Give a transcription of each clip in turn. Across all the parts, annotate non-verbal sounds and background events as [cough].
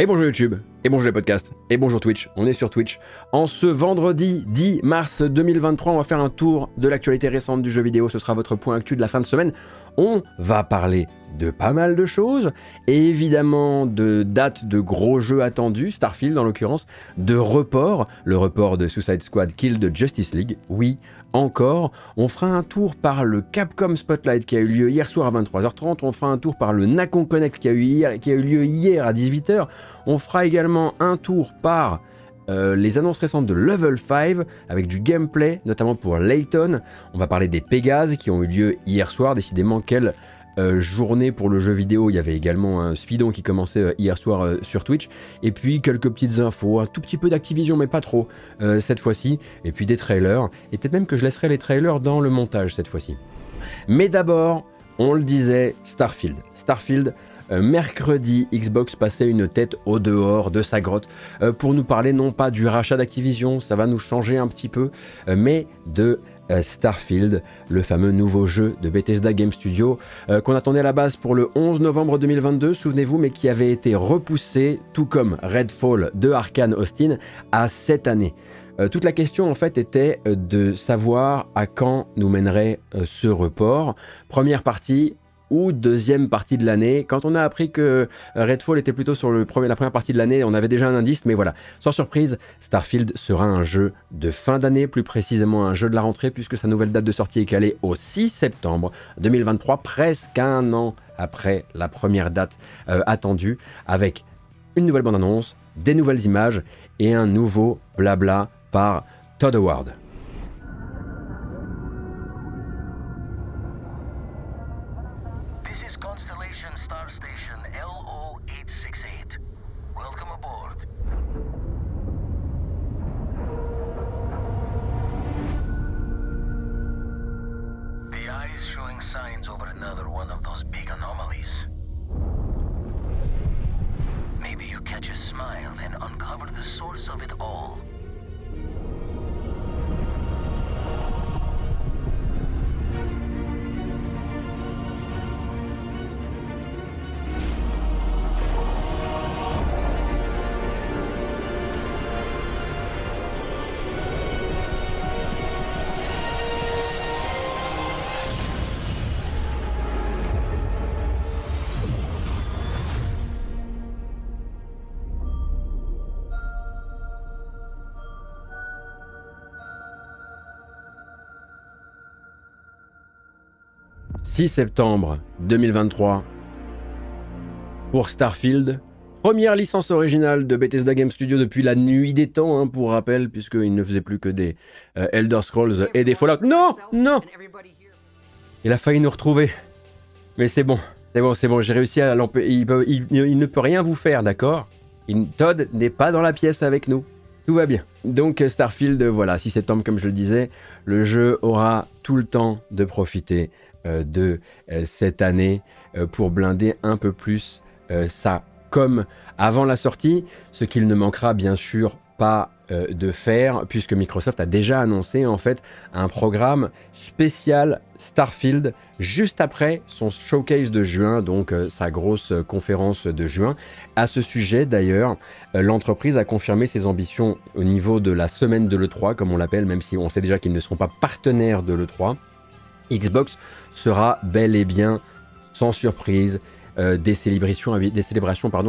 Et bonjour YouTube, et bonjour les podcasts, et bonjour Twitch, on est sur Twitch. En ce vendredi 10 mars 2023, on va faire un tour de l'actualité récente du jeu vidéo, ce sera votre point actu de la fin de semaine. On va parler de pas mal de choses, et évidemment de dates de gros jeux attendus, Starfield en l'occurrence, de report, le report de Suicide Squad Kill de Justice League, oui, encore. On fera un tour par le Capcom Spotlight qui a eu lieu hier soir à 23h30. On fera un tour par le Nacon Connect qui a eu, lieu hier à 18h. On fera également un tour par euh, les annonces récentes de Level 5 avec du gameplay, notamment pour Layton. On va parler des Pégases qui ont eu lieu hier soir. Décidément, quelle euh, journée pour le jeu vidéo. Il y avait également un speedon qui commençait euh, hier soir euh, sur Twitch. Et puis quelques petites infos, un tout petit peu d'Activision, mais pas trop cette fois-ci. Et puis des trailers. Et peut-être même que je laisserai les trailers dans le montage cette fois-ci. Mais d'abord, on le disait, Starfield. Starfield. mercredi, Xbox passait une tête au dehors de sa grotte pour nous parler non pas du rachat d'Activision, ça va nous changer un petit peu, mais de Starfield, le fameux nouveau jeu de Bethesda Game Studio euh, qu'on attendait à la base pour le 11 novembre 2022, souvenez-vous, mais qui avait été repoussé, tout comme Redfall de Arkane Austin, à cette année. Euh, toute la question en fait était de savoir à quand nous mènerait ce report. Première partie, ou deuxième partie de l'année. Quand on a appris que Redfall était plutôt sur le premier, la première partie de l'année, on avait déjà un indice, mais voilà, sans surprise, Starfield sera un jeu de fin d'année, plus précisément un jeu de la rentrée, puisque sa nouvelle date de sortie est calée au 6 septembre 2023, presque un an après la première date euh, attendue, avec une nouvelle bande-annonce, des nouvelles images et un nouveau blabla par Todd Howard. Septembre 2023 pour Starfield. Première licence originale de Bethesda Game Studio depuis la nuit des temps, hein, pour rappel, puisqu'il ne faisait plus que des euh, Elder Scrolls et des Fallout. Non, non Il a failli nous retrouver. Mais c'est bon, c'est bon, c'est bon, j'ai réussi à l'empêcher. Il, il, ne peut rien vous faire, d'accord? Todd n'est pas dans la pièce avec nous. Tout va bien. Donc Starfield, voilà, 6 septembre comme je le disais, le jeu aura tout le temps de profiter de euh, cette année euh, pour blinder un peu plus ça comme avant la sortie, ce qu'il ne manquera bien sûr pas de faire puisque Microsoft a déjà annoncé en fait un programme spécial Starfield juste après son showcase de juin, donc sa grosse conférence de juin. À ce sujet d'ailleurs, l'entreprise a confirmé ses ambitions au niveau de la semaine de l'E3 comme on l'appelle, même si on sait déjà qu'ils ne seront pas partenaires de l'E3. Xbox sera bel et bien, sans surprise, euh, des célébrations,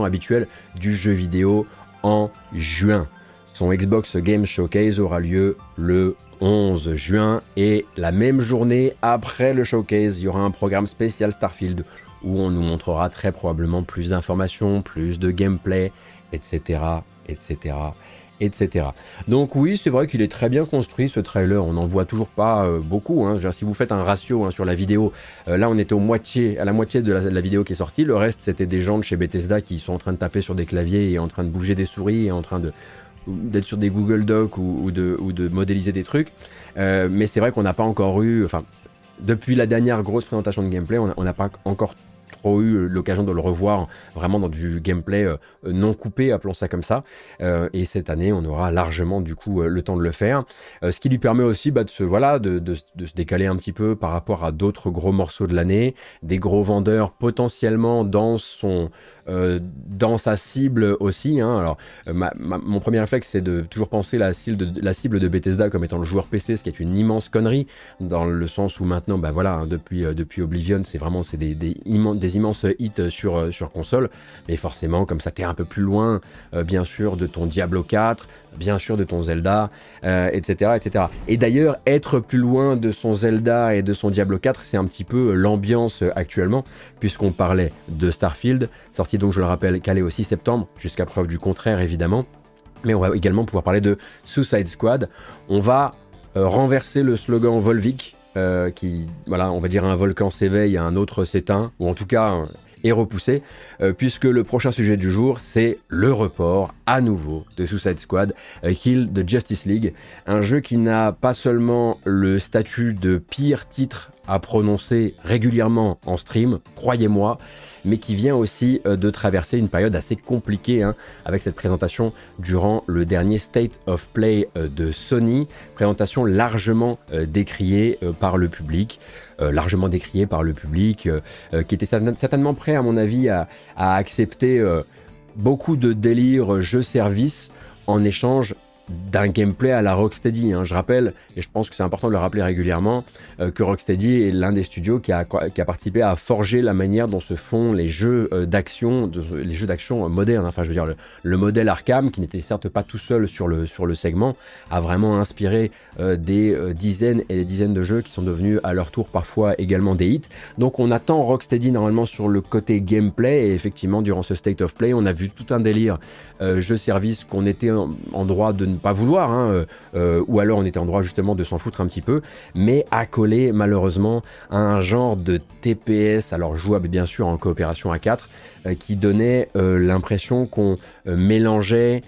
habituelles du jeu vidéo en juin. Son Xbox Game Showcase aura lieu le 11 juin et la même journée après le showcase, il y aura un programme spécial Starfield où on nous montrera très probablement plus d'informations, plus de gameplay, etc., etc., etc. Donc oui, c'est vrai qu'il est très bien construit ce trailer. On n'en voit toujours pas euh, beaucoup. Hein. si vous faites un ratio hein, sur la vidéo, euh, là on était à la moitié de la, vidéo qui est sortie. Le reste, c'était des gens de chez Bethesda qui sont en train de taper sur des claviers et en train de bouger des souris et en train d'être sur des Google Docs ou, de, ou de modéliser des trucs. Euh, mais c'est vrai qu'on n'a pas encore eu, enfin, depuis la dernière grosse présentation de gameplay, on n'a pas encore eu l'occasion de le revoir vraiment dans du gameplay euh, non coupé, appelons ça comme ça. Euh, et cette année, on aura largement du coup euh, le temps de le faire. ce qui lui permet aussi bah, de, se, voilà, de, se décaler un petit peu par rapport à d'autres gros morceaux de l'année, des gros vendeurs potentiellement dans son dans sa cible aussi. Hein. Alors, mon premier réflexe, c'est de toujours penser la cible, de, Bethesda comme étant le joueur PC, ce qui est une immense connerie, dans le sens où maintenant, bah voilà, hein, depuis, depuis Oblivion, c'est vraiment c'est des, des, des, immenses hits sur, sur console. Mais forcément, comme ça, t'es un peu plus loin, bien sûr, de ton Diablo 4, bien sûr de ton Zelda, etc., etc. Et d'ailleurs, être plus loin de son Zelda et de son Diablo 4, c'est un petit peu l'ambiance actuellement, puisqu'on parlait de Starfield, sorti donc, je le rappelle, calé au 6 septembre, jusqu'à preuve du contraire évidemment. Mais on va également pouvoir parler de Suicide Squad. On va euh, renverser le slogan Volvic, euh, qui, voilà, on va dire un volcan s'éveille, un autre s'éteint, ou en tout cas est repoussé, euh, puisque le prochain sujet du jour, c'est le report à nouveau de Suicide Squad, Kill the Justice League, un jeu qui n'a pas seulement le statut de pire titre à prononcer régulièrement en stream, croyez-moi, mais qui vient aussi euh, de traverser une période assez compliquée hein, avec cette présentation durant le dernier State of Play euh, de Sony, présentation largement euh, décriée par le public. largement décriée par le public, qui était certainement prêt, à mon avis, à, à accepter beaucoup de délires jeux-service en échange d'un gameplay à la Rocksteady. Hein. Je rappelle, et je pense que c'est important de le rappeler régulièrement, euh, que Rocksteady est l'un des studios qui a, qui a, participé à forger la manière dont se font les jeux euh, d'action, les jeux d'action modernes. Enfin, je veux dire, le, modèle Arkham, qui n'était certes pas tout seul sur le, sur le segment, a vraiment inspiré euh, des dizaines et des dizaines de jeux qui sont devenus à leur tour parfois également des hits. Donc on attend Rocksteady normalement sur le côté gameplay, et effectivement, durant ce State of Play, on a vu tout un délire jeu-service qu'on était en, en droit de ne pas vouloir, hein, euh, euh, ou alors on était en droit justement de s'en foutre un petit peu, mais accolé malheureusement à un genre de TPS, alors jouable bien sûr en coopération à 4, euh, qui donnait l'impression qu'on mélangeait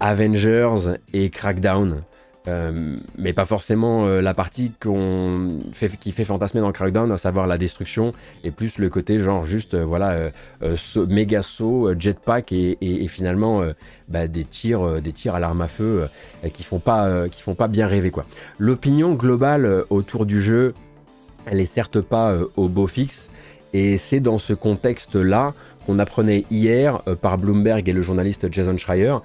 Avengers et Crackdown. Euh, mais pas forcément euh, la partie qu'on fait, qui fait fantasmer dans Crackdown, à savoir la destruction, et plus le côté genre juste euh, voilà méga saut, jetpack et, finalement bah, des tirs, des tirs à l'arme à feu qui font pas, qui font pas bien rêver quoi. L'opinion globale autour du jeu, elle est certes pas au beau fixe, et c'est dans ce contexte-là qu'on apprenait hier par Bloomberg et le journaliste Jason Schreier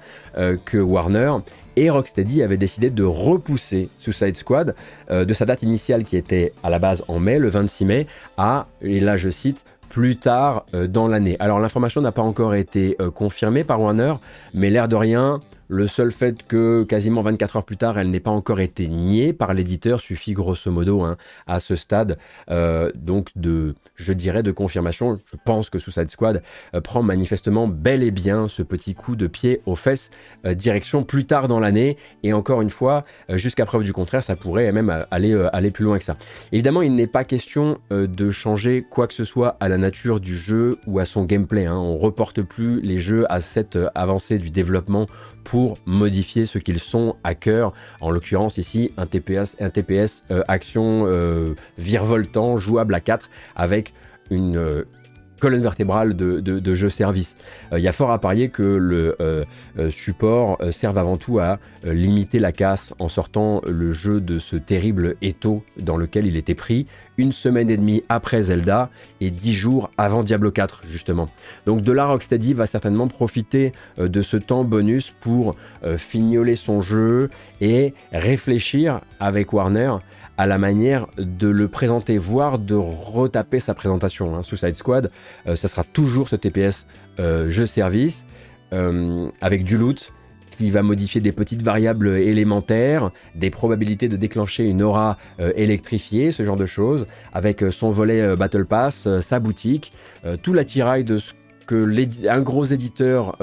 que Warner et Rocksteady avait décidé de repousser Suicide Squad euh, de sa date initiale qui était à la base en mai, le 26 mai, à, et là je cite, plus tard euh, dans l'année. Alors l'information n'a pas encore été euh, confirmée par Warner, mais l'air de rien, le seul fait que quasiment 24 heures plus tard, elle n'ait pas encore été niée par l'éditeur suffit grosso modo hein, à ce stade euh, donc de, je dirais, de confirmation. Je pense que Suicide Squad euh, prend manifestement bel et bien ce petit coup de pied aux fesses euh, direction plus tard dans l'année. Et encore une fois, jusqu'à preuve du contraire, ça pourrait même aller, plus loin que ça. Évidemment, il n'est pas question de changer quoi que ce soit à la nature du jeu ou à son gameplay. Hein. On reporte plus les jeux à cette avancée du développement pour modifier ce qu'ils sont à cœur. En l'occurrence ici, un TPS, un TPS euh, action euh, virevoltant, jouable à 4 avec une euh, colonne vertébrale de, jeu service. Il y a fort à parier que le support serve avant tout à limiter la casse en sortant le jeu de ce terrible étau dans lequel il était pris une semaine et demie après Zelda et dix jours avant Diablo 4 justement. Donc de là Rocksteady va certainement profiter euh, de ce temps bonus pour euh, fignoler son jeu et réfléchir avec Warner à la manière de le présenter, voire de retaper sa présentation. Hein. Suicide Squad, euh, ça sera toujours ce TPS jeu service avec du loot, il va modifier des petites variables élémentaires, des probabilités de déclencher une aura euh, électrifiée, ce genre de choses, avec euh, son volet euh, Battle Pass, sa boutique, tout l'attirail de ce que un gros éditeur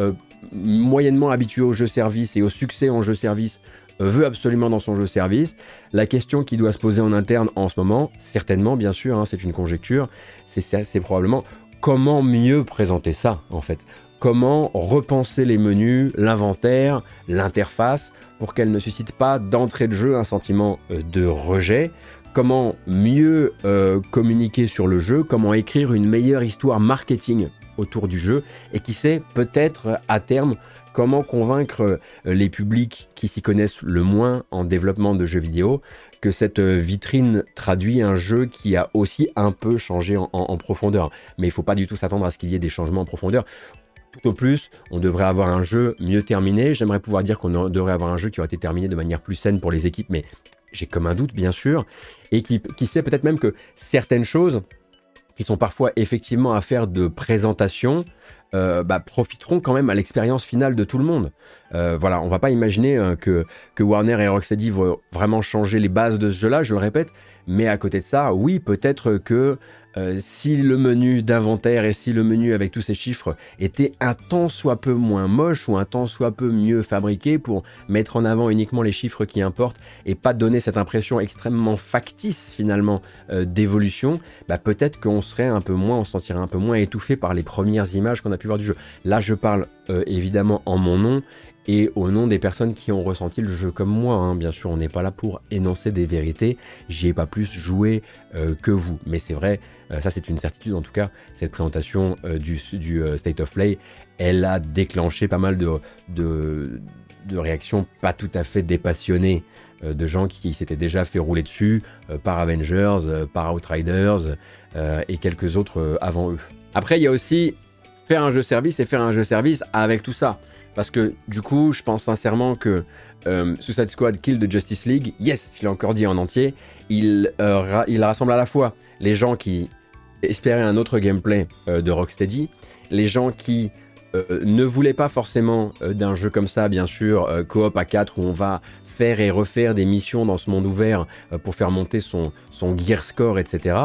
moyennement habitué au jeu service et au succès en jeu service veut absolument dans son jeu service. La question qui doit se poser en interne en ce moment, certainement bien sûr, hein, c'est une conjecture, c'est probablement comment mieux présenter ça en fait comment repenser les menus, l'inventaire, l'interface, pour qu'elle ne suscite pas d'entrée de jeu un sentiment euh, de rejet, comment mieux euh, communiquer sur le jeu, comment écrire une meilleure histoire marketing autour du jeu, et qui sait peut-être à terme comment convaincre euh, les publics qui s'y connaissent le moins en développement de jeux vidéo que cette vitrine traduit un jeu qui a aussi un peu changé en, profondeur? Mais il ne faut pas du tout s'attendre à ce qu'il y ait des changements en profondeur tout au plus, on devrait avoir un jeu mieux terminé. J'aimerais pouvoir dire qu'on devrait avoir un jeu qui aurait été terminé de manière plus saine pour les équipes, mais j'ai comme un doute, bien sûr. Et qui, qui sait peut-être même que certaines choses qui sont parfois effectivement à de présentation, euh, bah, profiteront quand même à l'expérience finale de tout le monde. Euh, voilà, on va pas imaginer que, que Warner et Rocksteady vont vraiment changer les bases de ce jeu-là, je le répète, mais à côté de ça, oui, peut-être que euh, si le menu d'inventaire et si le menu avec tous ces chiffres était un tant soit peu moins moche ou un tant soit peu mieux fabriqué pour mettre en avant uniquement les chiffres qui importent et pas donner cette impression extrêmement factice finalement euh, d'évolution, bah peut-être qu'on serait un peu moins, on se sentirait un peu moins étouffé par les premières images qu'on a pu voir du jeu. Là, je parle euh, évidemment en mon nom et au nom des personnes qui ont ressenti le jeu comme moi. Hein. Bien sûr, on n'est pas là pour énoncer des vérités. J'y ai pas plus joué euh, que vous. Mais c'est vrai, euh, ça c'est une certitude en tout cas, cette présentation du, State of Play, elle a déclenché pas mal de, de, réactions pas tout à fait dépassionnées de gens qui s'étaient déjà fait rouler dessus par Avengers, par Outriders et quelques autres avant eux. Après, il y a aussi faire un jeu service et faire un jeu service avec tout ça. Parce que du coup, je pense sincèrement que euh, Suicide Squad Kill de Justice League, yes, je l'ai encore dit en entier, il, euh, il rassemble à la fois les gens qui espéraient un autre gameplay euh, de Rocksteady, les gens qui ne voulaient pas forcément d'un jeu comme ça, bien sûr, coop à 4 où on va faire et refaire des missions dans ce monde ouvert pour faire monter son, son gear score, etc.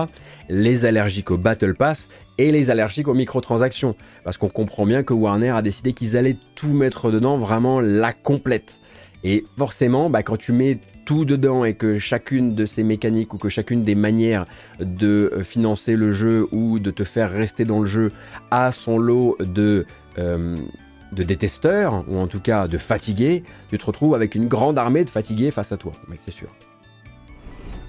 Les allergiques au Battle Pass et les allergiques aux microtransactions. Parce qu'on comprend bien que Warner a décidé qu'ils allaient tout mettre dedans, vraiment la complète. Et forcément, bah, quand tu mets tout dedans et que chacune de ces mécaniques ou que chacune des manières de euh, financer le jeu ou de te faire rester dans le jeu a son lot de, euh, de détesteurs, ou en tout cas de fatigués, tu te retrouves avec une grande armée de fatigués face à toi, c'est sûr.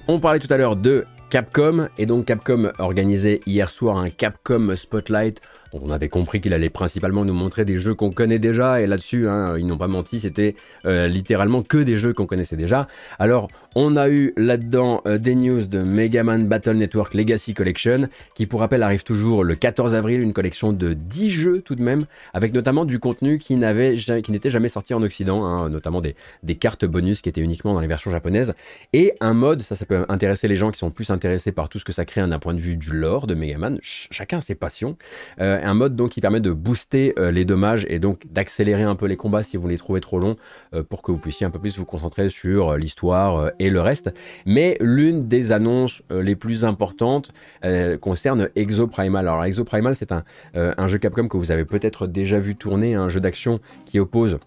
On parlait tout à l'heure de Capcom, et donc Capcom organisait hier soir un Capcom Spotlight on avait compris qu'il allait principalement nous montrer des jeux qu'on connaît déjà, et là-dessus, hein, ils n'ont pas menti, c'était euh, littéralement que des jeux qu'on connaissait déjà. Alors, on a eu là-dedans euh, des news de Mega Man Battle Network Legacy Collection, qui pour rappel arrive toujours le 14 avril, une collection de 10 jeux tout de même, avec notamment du contenu qui n'était jamais sorti en Occident, hein, notamment des, cartes bonus qui étaient uniquement dans les versions japonaises, et un mode, ça, ça peut intéresser les gens qui sont plus intéressés par tout ce que ça crée d'un point de vue du lore de Mega Man, chacun ses passions. Euh, un mode donc qui permet de booster euh, les dommages et donc d'accélérer un peu les combats si vous les trouvez trop longs pour que vous puissiez un peu plus vous concentrer sur l'histoire et le reste. Mais l'une des annonces les plus importantes concerne Exoprimal. Alors Exoprimal c'est un, un, jeu Capcom que vous avez peut-être déjà vu tourner, un jeu d'action qui oppose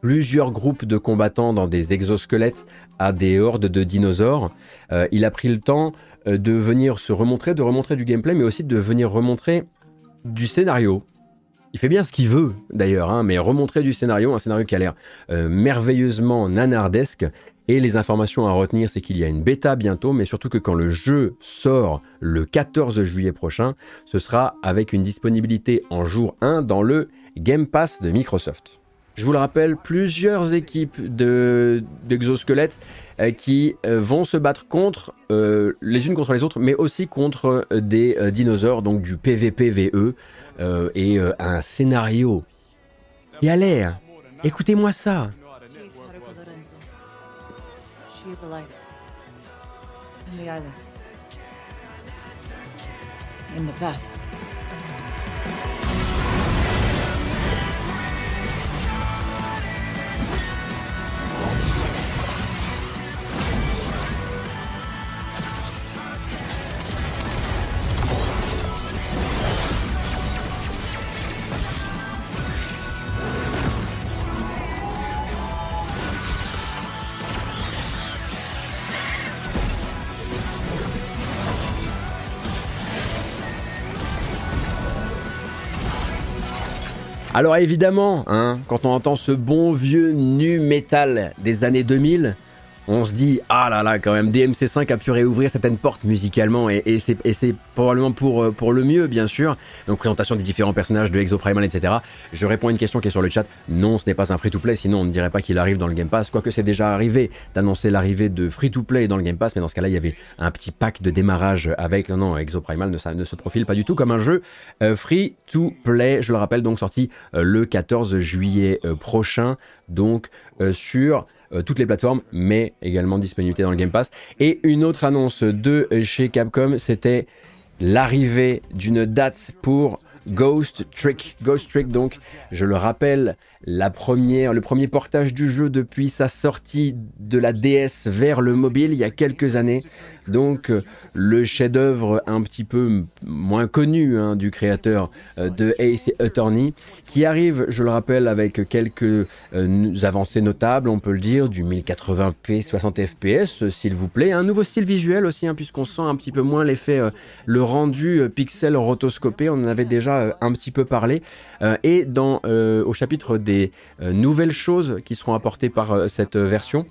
plusieurs groupes de combattants dans des exosquelettes à des hordes de dinosaures. il a pris le temps de venir se remontrer, de remontrer du gameplay, mais aussi de venir remontrer du scénario. Il fait bien ce qu'il veut d'ailleurs, hein, mais remontrer du scénario, un scénario qui a l'air euh, merveilleusement nanardesque. Et les informations à retenir, c'est qu'il y a une bêta bientôt, mais surtout que quand le jeu sort le 14 juillet prochain, ce sera avec une disponibilité en jour 1 dans le Game Pass de Microsoft. Je vous le rappelle, plusieurs équipes d'exosquelettes euh, qui euh, vont se battre contre euh, les unes contre les autres, mais aussi contre des dinosaures, donc du PVPVE et un scénario qui a l'air. Écoutez-moi ça. She is alive. In the island. In the past. Alors évidemment, hein, quand on entend ce bon vieux nu metal des années 2000, on se dit ah là là quand même DMC5 a pu réouvrir certaines portes musicalement et, c'est probablement pour, euh, pour le mieux bien sûr. Donc présentation des différents personnages de Exoprimal etc. Je réponds à une question qui est sur le chat. Non ce n'est pas un free-to-play sinon on ne dirait pas qu'il arrive dans le Game Pass. Quoique c'est déjà arrivé d'annoncer l'arrivée de free-to-play dans le Game Pass mais dans ce cas-là il y avait un petit pack de démarrage avec non non Exoprimal ne, se profile pas du tout comme un jeu euh, free-to-play. Je le rappelle donc sorti euh, le 14 juillet prochain donc sur euh, toutes les plateformes, mais également disponibilité dans le Game Pass. Et une autre annonce de chez Capcom, c'était l'arrivée d'une date pour Ghost Trick. Ghost Trick, donc, je le rappelle, la première, le premier portage du jeu depuis sa sortie de la DS vers le mobile il y a quelques années. Donc euh, le chef-d'œuvre un petit peu moins connu hein, du créateur euh, de Ace Attorney, qui arrive, je le rappelle, avec quelques euh, avancées notables, on peut le dire, du 1080p 60 fps, s'il vous plaît. Un nouveau style visuel aussi, hein, puisqu'on sent un petit peu moins l'effet, le rendu pixel rotoscopé, on en avait déjà un petit peu parlé. et dans, au chapitre des nouvelles choses qui seront apportées par cette version,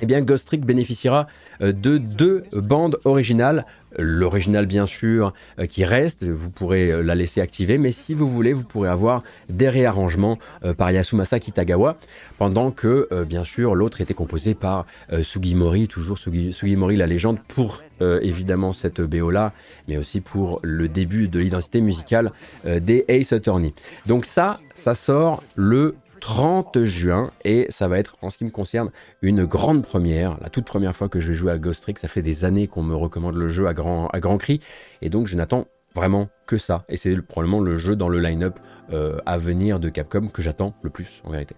eh bien Ghost Trick bénéficiera euh, de deux bandes originales. L'original bien sûr euh, qui reste, vous pourrez euh, la laisser activer, mais si vous voulez, vous pourrez avoir des réarrangements par Yasumasa Kitagawa, pendant que bien sûr l'autre était composé par Sugimori, toujours Sugimori la légende, pour évidemment cette BO là, mais aussi pour le début de l'identité musicale des Ace Attorney. Donc ça, ça sort le 30 juin et ça va être en ce qui me concerne une grande première, la toute première fois que je vais jouer à Ghost Trick, ça fait des années qu'on me recommande le jeu à grand, à grand cri. Et donc je n'attends vraiment que ça. Et c'est probablement le jeu dans le line-up euh, à venir de Capcom que j'attends le plus en vérité.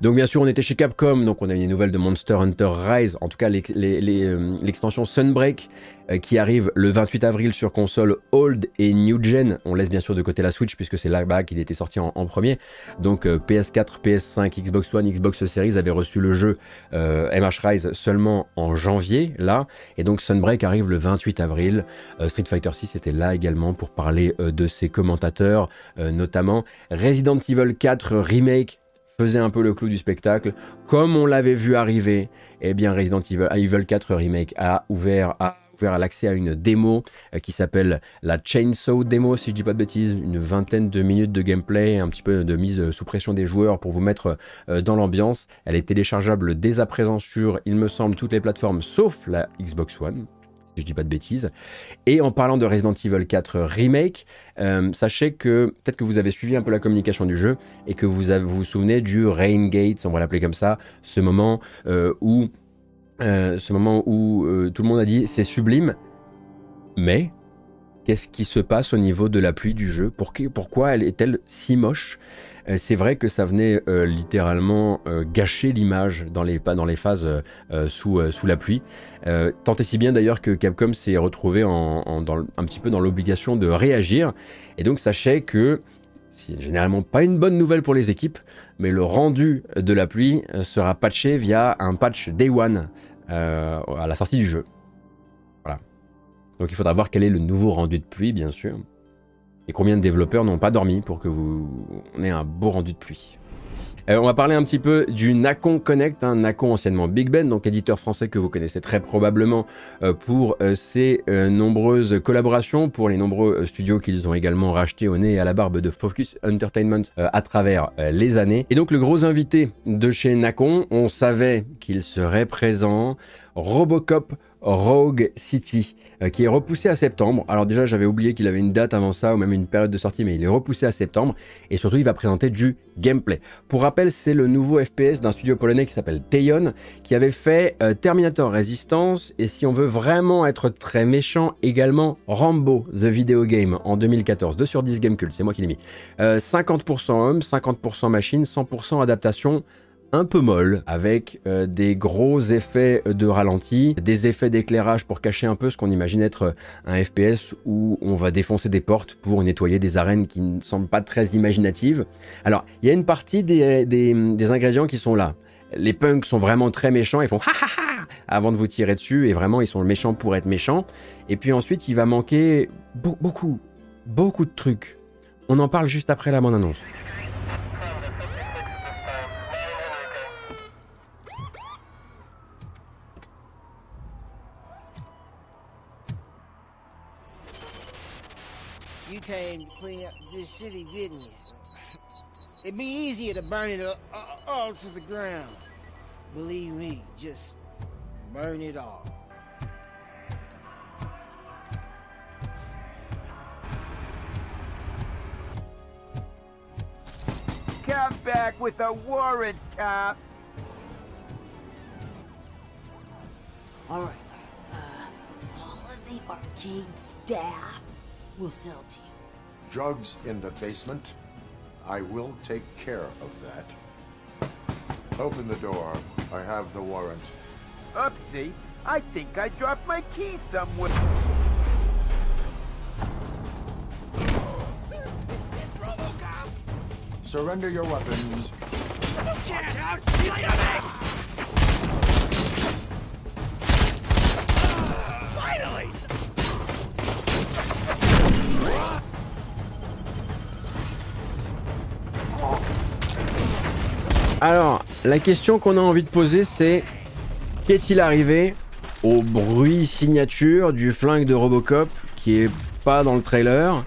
Donc bien sûr, on était chez Capcom, donc on a eu une nouvelle de Monster Hunter Rise, en tout cas euh, l'extension Sunbreak euh, qui arrive le 28 avril sur console old et new gen. On laisse bien sûr de côté la Switch puisque c'est là-bas qu'il était sorti en, premier. Donc PS4, PS5, Xbox One, Xbox Series avaient reçu le jeu MH Rise seulement en janvier là, et donc Sunbreak arrive le 28 avril. Street Fighter 6 était là également pour parler de ses commentateurs, notamment Resident Evil 4 Remake faisait un peu le clou du spectacle. Comme on l'avait vu arriver, eh bien Resident Evil, 4 Remake a ouvert à l'accès à une démo euh, qui s'appelle la Chainsaw Demo, si je dis pas de bêtises, une vingtaine de minutes de gameplay, un petit peu de mise sous pression des joueurs pour vous mettre euh, dans l'ambiance. Elle est téléchargeable dès à présent sur, il me semble, toutes les plateformes sauf la Xbox One je dis pas de bêtises. Et en parlant de Resident Evil 4 Remake, euh, sachez que peut-être que vous avez suivi un peu la communication du jeu et que vous vous, souvenez du Rain Gate, on va l'appeler comme ça, ce moment euh, où, euh, ce moment où tout le monde a dit c'est sublime, mais qu'est-ce qui se passe au niveau de la pluie du jeu? Pourquoi elle est-elle si moche? Euh, c'est vrai que ça venait euh, littéralement euh, gâcher l'image dans les, phases sous, la pluie. tant et si bien d'ailleurs que Capcom s'est retrouvé un petit peu dans l'obligation de réagir. Et donc sachez que c'est généralement pas une bonne nouvelle pour les équipes, mais le rendu de la pluie sera patché via un patch Day One à la sortie du jeu. Donc il faudra voir quel est le nouveau rendu de pluie, bien sûr et combien de développeurs n'ont pas dormi pour que vous on ait un beau rendu de pluie. Euh, on va parler un petit peu du Nacon Connect, hein, Nacon anciennement Big Ben, donc éditeur français que vous connaissez très probablement euh, pour euh, ses nombreuses collaborations, pour les nombreux studios qu'ils ont également rachetés au nez et à la barbe de Focus Entertainment à travers les années. Et donc le gros invité de chez Nacon, on savait qu'il serait présent, Robocop Rogue City, euh, qui est repoussé à septembre. Alors déjà, j'avais oublié qu'il avait une date avant ça, ou même une période de sortie, mais il est repoussé à septembre. Et surtout, il va présenter du gameplay. Pour rappel, c'est le nouveau FPS d'un studio polonais qui s'appelle Teion, qui avait fait euh, Terminator Resistance, et si on veut vraiment être très méchant, également Rambo, The Video Game, en 2014. 2 sur 10 Game Cult, c'est moi qui l'ai mis. 50% euh, homme, 50% machine, 100% adaptation un peu molle, avec euh, des gros effets de ralenti, des effets d'éclairage pour cacher un peu ce qu'on imagine être un FPS où on va défoncer des portes pour nettoyer des arènes qui ne semblent pas très imaginatives. Alors, il y a une partie des, des, ingrédients qui sont là. Les punks sont vraiment très méchants, ils font ha ha ha avant de vous tirer dessus, et vraiment ils sont méchants pour être méchants. Et puis ensuite, il va manquer beaucoup, beaucoup de trucs. On en parle juste après la bande-annonce. To clean up this city, didn't you? It'd be easier to burn it all to the ground. Believe me, just burn it all. Come back with a warrant, cop. All right. Uh, all of the arcade staff will sell to you. Drugs in the basement? I will take care of that. Open the door. I have the warrant. Oopsie. I think I dropped my key somewhere. It's Robocop! Surrender your weapons. Watch out! Alors, la question qu'on a envie de poser, c'est qu'est-il arrivé au bruit signature du flingue de Robocop qui est pas dans le trailer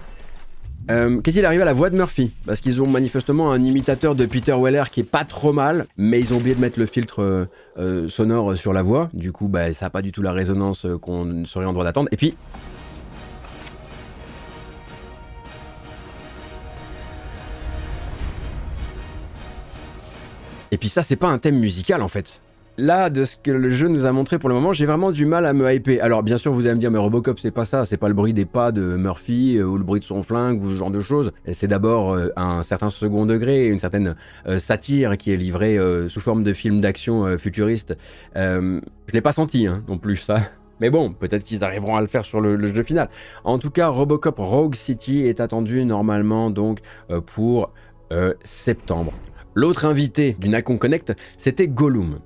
euh, Qu'est-il arrivé à la voix de Murphy? Parce qu'ils ont manifestement un imitateur de Peter Weller qui est pas trop mal, mais ils ont oublié de mettre le filtre euh, sonore sur la voix. Du coup, bah, ça n'a pas du tout la résonance euh, qu'on serait en droit d'attendre. Et puis, Et puis ça, c'est pas un thème musical en fait. Là, de ce que le jeu nous a montré pour le moment, j'ai vraiment du mal à me hyper. Alors, bien sûr, vous allez me dire, mais Robocop, c'est pas ça. C'est pas le bruit des pas de Murphy euh, ou le bruit de son flingue ou ce genre de choses. C'est d'abord euh, un certain second degré, une certaine euh, satire qui est livrée sous forme de film d'action futuriste. Je l'ai pas senti hein, non plus, ça. [laughs] Mais bon, peut-être qu'ils arriveront à le faire sur le, le jeu final. En tout cas, Robocop Rogue City est attendu normalement donc pour septembre. L'autre invité du Nacon Connect, c'était Gollum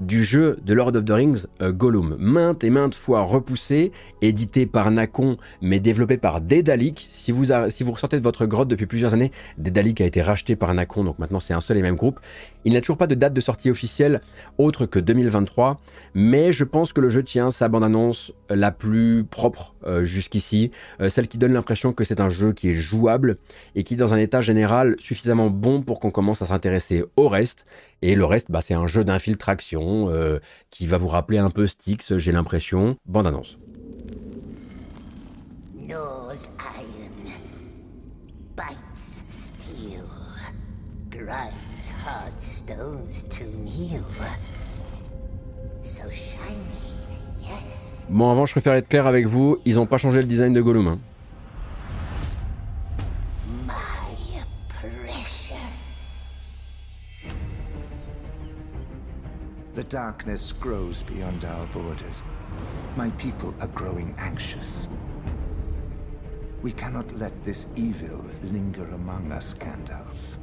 du jeu de Lord of the Rings euh, Gollum, maintes et maintes fois repoussé, édité par Nacon mais développé par Daedalic. Si vous, ressortez de votre grotte depuis plusieurs années, Daedalic a été racheté par Nacon, donc maintenant c'est un seul et même groupe. Il n'a toujours pas de date de sortie officielle autre que 2023, mais je pense que le jeu tient sa bande-annonce la plus propre euh, jusqu'ici, euh, celle qui donne l'impression que c'est un jeu qui est jouable et qui est dans un état général suffisamment bon pour qu'on commence à s'intéresser au reste. Et le reste, bah, c'est un jeu d'infiltration euh, qui va vous rappeler un peu Styx, j'ai l'impression. Bande-annonce. Bon, avant, je préfère être clair avec vous, ils n'ont pas changé le design de Gollum. hein. My precious. The darkness grows beyond our borders. My people are growing anxious. We cannot let this evil linger among us, Gandalf.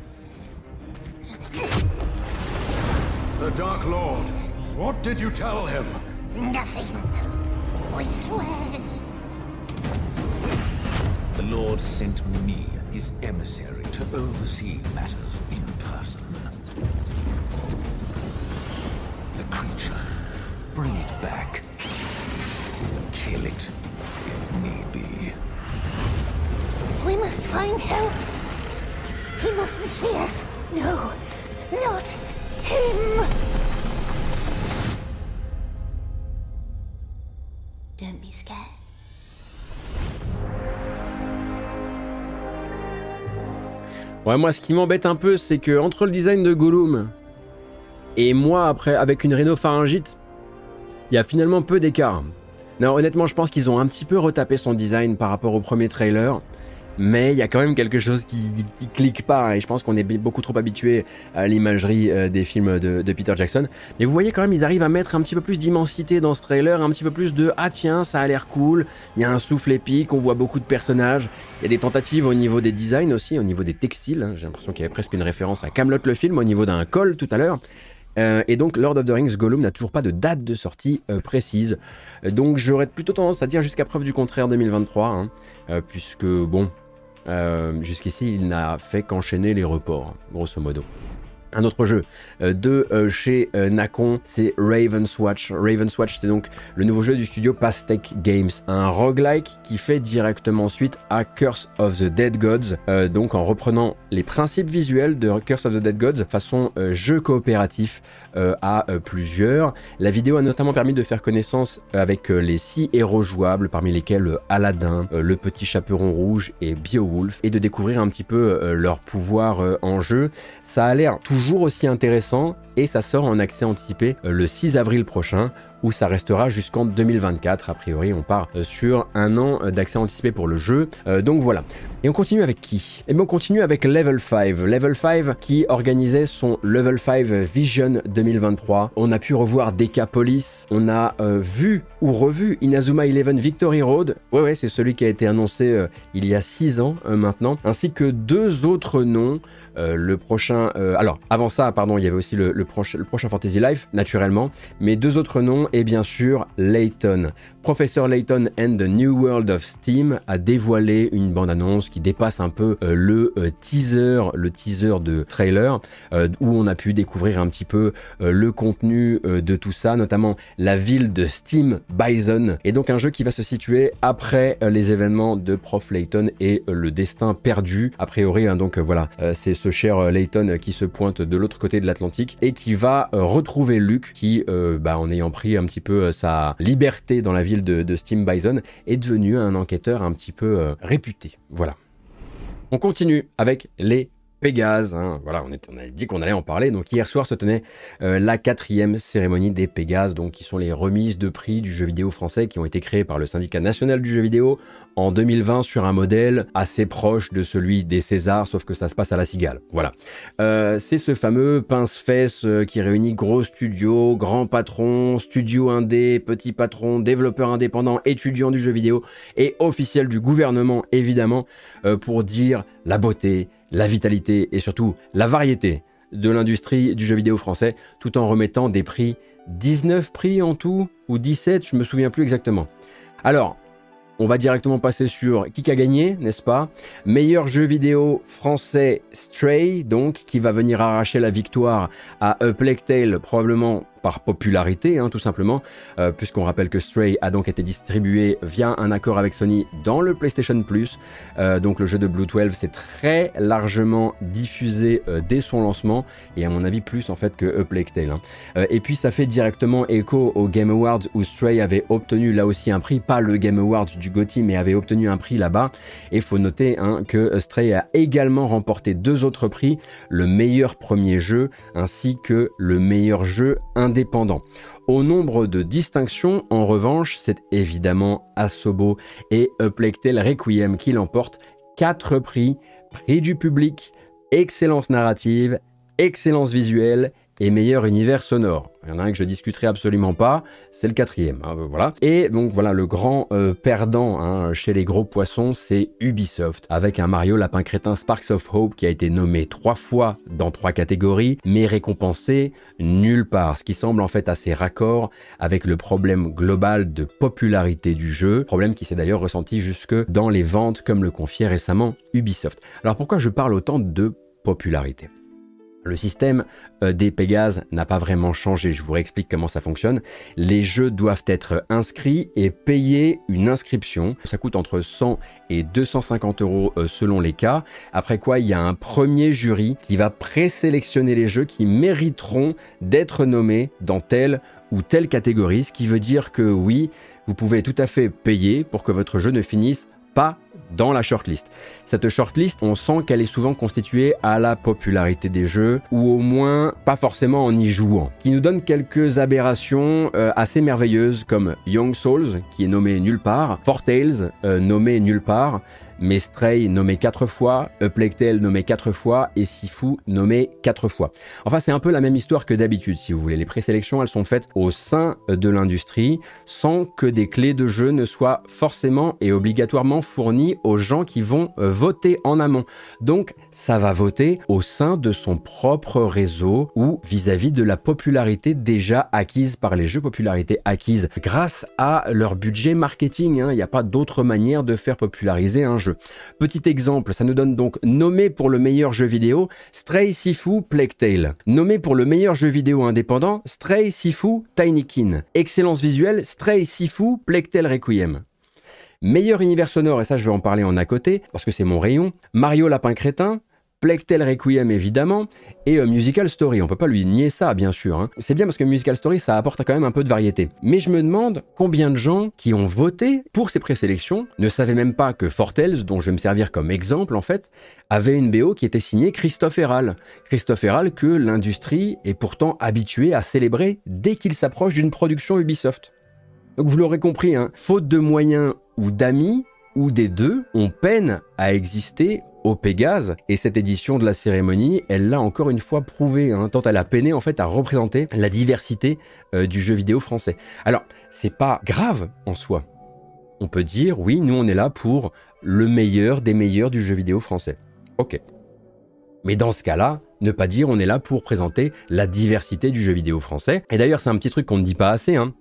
The Dark Lord. What did you tell him? Nothing. I swears. The Lord sent me, his emissary, to oversee matters in person. The creature. Bring it back. Kill it, if need be. We must find help. He mustn't see us. No, not him. Don't be scared. Ouais, moi, ce qui m'embête un peu, c'est que entre le design de Gollum et moi, après, avec une rhinopharyngite, il y a finalement peu d'écart. Non, honnêtement, je pense qu'ils ont un petit peu retapé son design par rapport au premier trailer. Mais il y a quand même quelque chose qui, clique pas, hein, et je pense qu'on est beaucoup trop habitué à l'imagerie euh, des films de, Peter Jackson. Mais vous voyez quand même, ils arrivent à mettre un petit peu plus d'immensité dans ce trailer, un petit peu plus de ah tiens, ça a l'air cool, il y a un souffle épique, on voit beaucoup de personnages, il y a des tentatives au niveau des designs aussi, au niveau des textiles. hein. J'ai l'impression qu'il y avait presque une référence à Camelot le film au niveau d'un col tout à l'heure. Euh, et donc Lord of the Rings Gollum n'a toujours pas de date de sortie euh, précise. Donc j'aurais plutôt tendance à dire jusqu'à preuve du contraire 2023, hein, puisque bon, euh, jusqu'ici il n'a fait qu'enchaîner les reports, grosso modo. Un autre jeu euh, de euh, chez Nacon, c'est Raven's Watch. Raven's Watch, c'est donc le nouveau jeu du studio Pastech Games, un roguelike qui fait directement suite à Curse of the Dead Gods, donc en reprenant les principes visuels de Curse of the Dead Gods façon jeu coopératif à euh, plusieurs. La vidéo a notamment permis de faire connaissance avec euh, les six héros jouables, parmi lesquels euh, Aladdin, euh, le petit chaperon rouge et Beowulf, et de découvrir un petit peu euh, leur pouvoir euh, en jeu. Ça a l'air toujours aussi intéressant et ça sort en accès anticipé euh, le 6 avril prochain où ça restera jusqu'en 2024. A priori, on part euh, sur un an euh, d'accès anticipé pour le jeu. Euh, donc voilà. Et on continue avec qui? Eh bien, on continue avec Level 5. Level 5 qui organisait son Level 5 Vision 2023. On a pu revoir Decapolis. On a vu ou revu Inazuma Eleven Victory Road. Ouais, ouais, c'est celui qui a été annoncé il y a 6 ans maintenant. Ainsi que deux autres noms. Euh, le prochain. euh, alors, avant ça, pardon, il y avait aussi le, prochain Fantasy Life, naturellement. Mais deux autres noms, et bien sûr, Layton. Professeur Layton and the New World of Steam a dévoilé une bande-annonce qui dépasse un peu euh, le teaser, le teaser de trailer, où on a pu découvrir un petit peu le contenu de tout ça, notamment la ville de Steam Bison. Et donc un jeu qui va se situer après les événements de Prof Layton et le destin perdu. A priori, hein, donc voilà, c'est ce cher euh, Layton euh, qui se pointe de l'autre côté de l'Atlantique et qui va euh, retrouver Luke, qui, bah, en ayant pris un petit peu sa liberté dans la ville de, Steam Bison, est devenu un enquêteur un petit peu réputé. Voilà. On continue avec les Pégases. hein. Voilà, on, est- on a dit qu'on allait en parler. Donc hier soir se tenait la quatrième cérémonie des Pégases, donc qui sont les remises de prix du jeu vidéo français qui ont été créées par le syndicat national du jeu vidéo en 2020 sur un modèle assez proche de celui des Césars, sauf que ça se passe à la cigale. Voilà. Euh, c'est ce fameux pince-fesse euh, qui réunit gros studios, grands patrons, studios indés, petits patrons, développeurs indépendants, étudiants du jeu vidéo et officiels du gouvernement, évidemment, euh, pour dire la beauté, la vitalité et surtout la variété de l'industrie du jeu vidéo français, tout en remettant des prix, 19 prix en tout, ou 17, je me souviens plus exactement. Alors, on va directement passer sur qui a gagné, n'est-ce pas? Meilleur jeu vidéo français Stray, donc, qui va venir arracher la victoire à A Plague Tale, probablement par popularité, hein, tout simplement, euh, puisqu'on rappelle que Stray a donc été distribué via un accord avec Sony dans le PlayStation Plus. Euh, donc le jeu de Blue 12 s'est très largement diffusé euh, dès son lancement, et à mon avis plus en fait que A Tale. hein. Et puis ça fait directement écho au Game Awards où Stray avait obtenu là aussi un prix, pas le Game Awards du GOTY, mais avait obtenu un prix là-bas. Et faut noter hein, que Stray a également remporté deux autres prix, le meilleur premier jeu ainsi que le meilleur jeu indépendant. Au nombre de distinctions, en revanche, c'est évidemment Asobo et Tale Requiem qui l'emportent. Quatre prix, prix du public, excellence narrative, excellence visuelle et meilleur univers sonore. Il y en a un que je discuterai absolument pas, c'est le quatrième. hein, voilà. Et donc voilà, le grand euh, perdant hein, chez les gros poissons, c'est Ubisoft, avec un Mario Lapin Crétin Sparks of Hope qui a été nommé trois fois dans trois catégories, mais récompensé nulle part, ce qui semble en fait assez raccord avec le problème global de popularité du jeu, problème qui s'est d'ailleurs ressenti jusque dans les ventes, comme le confiait récemment Ubisoft. Alors pourquoi je parle autant de popularité? Le système euh, des Pégases n'a pas vraiment changé. Je vous réexplique comment ça fonctionne. Les jeux doivent être inscrits et payer une inscription. Ça coûte entre 100 et 250 euros euh, selon les cas. Après quoi, il y a un premier jury qui va présélectionner les jeux qui mériteront d'être nommés dans telle ou telle catégorie. Ce qui veut dire que oui, vous pouvez tout à fait payer pour que votre jeu ne finisse dans la shortlist. Cette shortlist, on sent qu'elle est souvent constituée à la popularité des jeux, ou au moins pas forcément en y jouant, qui nous donne quelques aberrations euh, assez merveilleuses comme Young Souls, qui est nommé nulle part, Four Tales, euh, nommé nulle part, mais Stray nommé quatre fois, Tale nommé quatre fois et Sifu nommé quatre fois. Enfin, c'est un peu la même histoire que d'habitude, si vous voulez. Les présélections, elles sont faites au sein de l'industrie, sans que des clés de jeu ne soient forcément et obligatoirement fournies aux gens qui vont euh, voter en amont. Donc, ça va voter au sein de son propre réseau ou vis-à-vis de la popularité déjà acquise par les jeux, popularité acquise grâce à leur budget marketing. hein. Il n'y a pas d'autre manière de faire populariser un jeu. Petit exemple, ça nous donne donc nommé pour le meilleur jeu vidéo Stray Sifu Plague Tale. Nommé pour le meilleur jeu vidéo indépendant Stray Sifu Tinykin. Excellence visuelle Stray Sifu Plague Tale Requiem. Meilleur univers sonore, et ça je vais en parler en à côté, parce que c'est mon rayon, Mario Lapin Crétin, Tale Requiem évidemment, et euh, Musical Story. On peut pas lui nier ça, bien sûr. hein. C'est bien parce que Musical Story, ça apporte quand même un peu de variété. Mais je me demande combien de gens qui ont voté pour ces présélections ne savaient même pas que Fortels, dont je vais me servir comme exemple en fait, avait une BO qui était signée Christophe Herral. Christophe Herral que l'industrie est pourtant habituée à célébrer dès qu'il s'approche d'une production Ubisoft. Donc vous l'aurez compris, hein, faute de moyens ou d'amis, ou des deux, on peine à exister au Pégase, et cette édition de la cérémonie, elle l'a encore une fois prouvé, hein, tant elle a peiné en fait à représenter la diversité euh, du jeu vidéo français. Alors, c'est pas grave en soi. On peut dire, oui, nous on est là pour le meilleur des meilleurs du jeu vidéo français. Ok. Mais dans ce cas-là, ne pas dire on est là pour présenter la diversité du jeu vidéo français. Et d'ailleurs, c'est un petit truc qu'on ne dit pas assez, hein.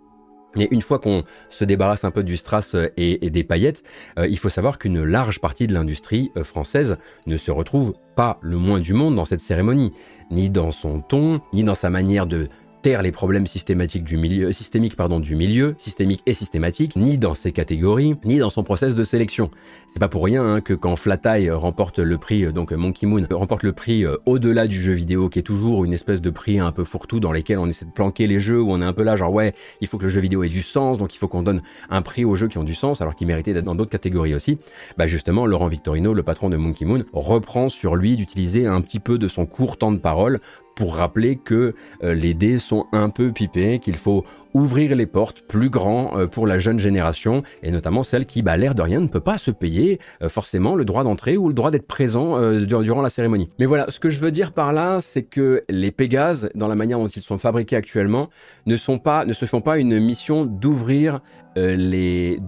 Mais une fois qu'on se débarrasse un peu du strass euh, et, des paillettes, euh, il faut savoir qu'une large partie de l'industrie euh, française ne se retrouve pas le moins du monde dans cette cérémonie, ni dans son ton, ni dans sa manière de taire les problèmes systématiques du milieu, systémiques pardon, du milieu, systémique et systématique, ni dans ses catégories, ni dans son process de sélection. C'est pas pour rien hein, que quand Flat Eye remporte le prix, euh, donc Monkey Moon remporte le prix euh, au-delà du jeu vidéo, qui est toujours une espèce de prix un peu fourre-tout dans lesquels on essaie de planquer les jeux, où on est un peu là genre ouais, il faut que le jeu vidéo ait du sens, donc il faut qu'on donne un prix aux jeux qui ont du sens, alors qu'ils méritaient d'être dans d'autres catégories aussi. Bah justement, Laurent Victorino, le patron de Monkey Moon, reprend sur lui d'utiliser un petit peu de son court temps de parole pour rappeler que euh, les dés sont un peu pipés, qu'il faut ouvrir les portes plus grand euh, pour la jeune génération, et notamment celle qui, bah, l'air de rien, ne peut pas se payer euh, forcément le droit d'entrée ou le droit d'être présent euh, dur- durant la cérémonie. Mais voilà, ce que je veux dire par là, c'est que les Pégases, dans la manière dont ils sont fabriqués actuellement, ne, sont pas, ne se font pas une mission d'ouvrir les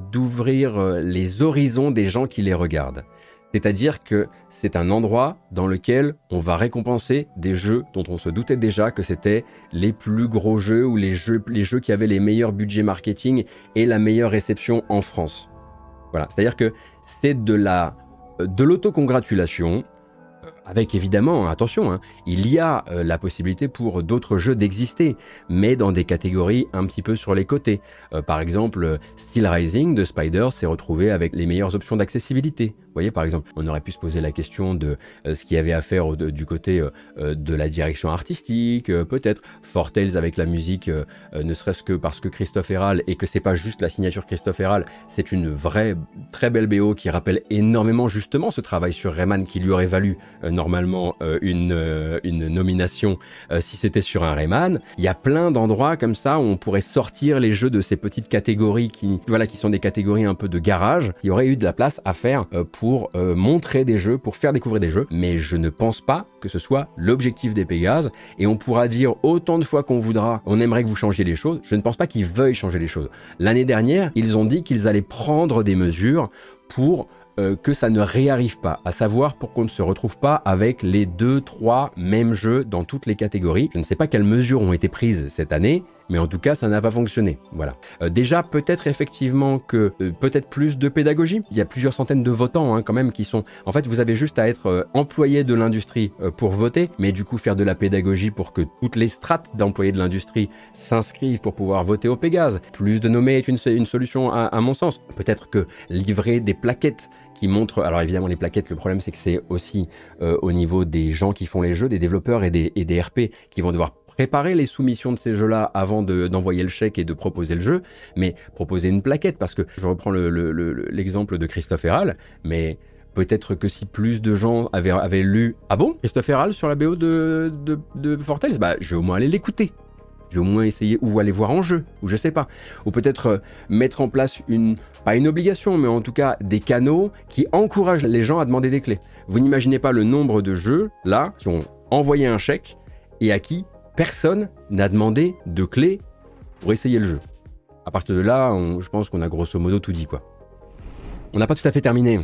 horizons des gens qui les regardent. C'est-à-dire que c'est un endroit dans lequel on va récompenser des jeux dont on se doutait déjà que c'était les plus gros jeux ou les jeux, qui avaient les meilleurs budgets marketing et la meilleure réception en France. Voilà, c'est-à-dire que c'est de la de l'autocongratulation euh, avec évidemment, attention, hein, il y a euh, la possibilité pour d'autres jeux d'exister, mais dans des catégories un petit peu sur les côtés. Euh, par exemple, euh, Steel Rising de Spider s'est retrouvé avec les meilleures options d'accessibilité. Vous voyez, par exemple, on aurait pu se poser la question de euh, ce qu'il y avait à faire du côté euh, euh, de la direction artistique, peut-être. Fortales avec la musique, ne serait-ce que parce que Christophe Herral, et que c'est pas juste la signature Christophe Herral, c'est une vraie, très belle BO qui rappelle énormément justement ce travail sur Rayman qui lui aurait valu normalement une, nomination si c'était sur un Rayman. Il y a plein d'endroits comme ça où on pourrait sortir les jeux de ces petites catégories qui, voilà, qui sont des catégories un peu de garage. Il y aurait eu de la place à faire euh, pour euh, montrer des jeux, pour faire découvrir des jeux. Mais je ne pense pas que ce soit l'objectif des Pégases. Et on pourra dire autant de fois qu'on voudra, on aimerait que vous changiez les choses. Je ne pense pas qu'ils veuillent changer les choses. L'année dernière, ils ont dit qu'ils allaient prendre des mesures pour euh, que ça ne réarrive pas, à savoir pour qu'on ne se retrouve pas avec les deux, trois mêmes jeux dans toutes les catégories. Je ne sais pas quelles mesures ont été prises cette année, mais en tout cas, ça n'a pas fonctionné. Voilà. Euh, déjà, peut-être effectivement que euh, peut-être plus de pédagogie. Il y a plusieurs centaines de votants hein, quand même qui sont. En fait, vous avez juste à être euh, employé de l'industrie pour voter, mais du coup faire de la pédagogie pour que toutes les strates d'employés de l'industrie s'inscrivent pour pouvoir voter au Pégase. Plus de nommés est une, solution à, mon sens. Peut-être que livrer des plaquettes qui montrent. Alors évidemment, les plaquettes, le problème c'est que c'est aussi au niveau des gens qui font les jeux, des développeurs des, et des RP qui vont devoir préparer les soumissions de ces jeux-là avant de- d'envoyer le chèque et de proposer le jeu, mais proposer une plaquette, parce que je reprends le- le- le- l'exemple de Christophe Herral, mais peut-être que si plus de gens avaient, lu « Ah bon? Christophe Herral sur la BO de, de, de Fortales ?» Bah, je vais au moins aller l'écouter. Je vais au moins essayer, ou aller voir en jeu, ou je sais pas. Ou peut-être euh, mettre en place une, pas une obligation, mais en tout cas des canaux qui encouragent les gens à demander des clés. Vous n'imaginez pas le nombre de jeux, là, qui ont envoyé un chèque et à qui personne n'a demandé de clés pour essayer le jeu. À partir de là, je pense qu'on a grosso modo tout dit. On n'a pas tout à fait terminé.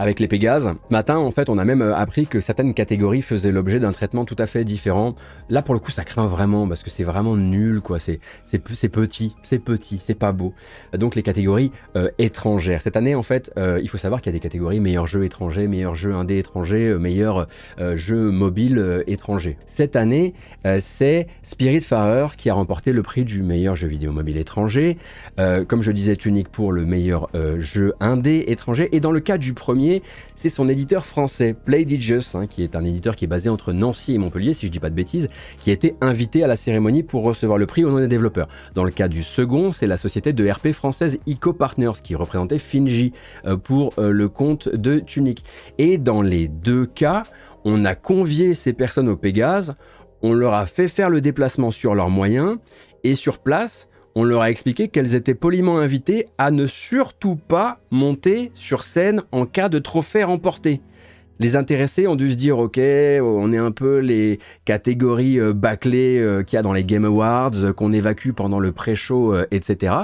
Avec les Pégases. Matin, en fait, on a même euh, appris que certaines catégories faisaient l'objet d'un traitement tout à fait différent. Là, pour le coup, ça craint vraiment parce que c'est vraiment nul, quoi. C'est petit, c'est petit, c'est pas beau. Donc les catégories euh, étrangères. Cette année, en fait, euh, il faut savoir qu'il y a des catégories meilleurs jeux étrangers, meilleurs jeux indés étrangers, meilleurs euh, jeux mobiles étrangers. Cette année, c'est Spiritfarer qui a remporté le prix du meilleur jeu vidéo mobile étranger. Comme je disais, Tunic pour le meilleur jeu indé étranger. Et dans le cas du premier, c'est son éditeur français, Playdigious, hein, qui est un éditeur qui est basé entre Nancy et Montpellier, si je dis pas de bêtises, qui a été invité à la cérémonie pour recevoir le prix au nom des développeurs. Dans le cas du second, c'est la société de RP française Ico Partners qui représentait Finji euh, pour euh, le compte de Tunic. Et dans les deux cas, on a convié ces personnes au Pégase, on leur a fait faire le déplacement sur leurs moyens, et sur place, on leur a expliqué qu'elles étaient poliment invitées à ne surtout pas monter sur scène en cas de trophée remporté. Les intéressés ont dû se dire ok, on est un peu les catégories euh, bâclées euh, qu'il y a dans les Game Awards, euh, qu'on évacue pendant le pré-show, etc.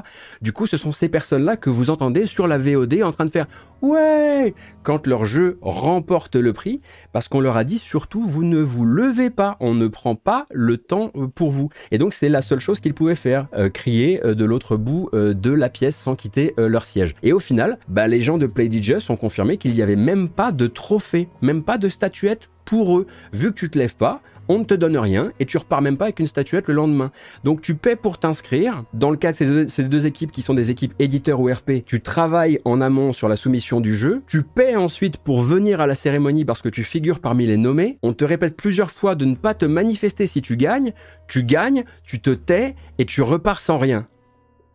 Du coup, ce sont ces personnes-là que vous entendez sur la VOD en train de faire ouais quand leur jeu remporte le prix, parce qu'on leur a dit surtout vous ne vous levez pas, on ne prend pas le temps euh, pour vous. Et donc c'est la seule chose qu'ils pouvaient faire, euh, crier euh, de l'autre bout de la pièce sans quitter leur siège. Et au final, bah, les gens de Playdigious ont confirmé qu'il n'y avait même pas de trophée, même pas de statuette pour eux. Vu que tu te lèves pas, on ne te donne rien et tu repars même pas avec une statuette le lendemain. Donc tu paies pour t'inscrire. Dans le cas de ces deux, équipes qui sont des équipes éditeurs ou RP, tu travailles en amont sur la soumission du jeu. Tu paies ensuite pour venir à la cérémonie parce que tu figures parmi les nommés. On te répète plusieurs fois de ne pas te manifester si tu gagnes. Tu gagnes, tu te tais et tu repars sans rien.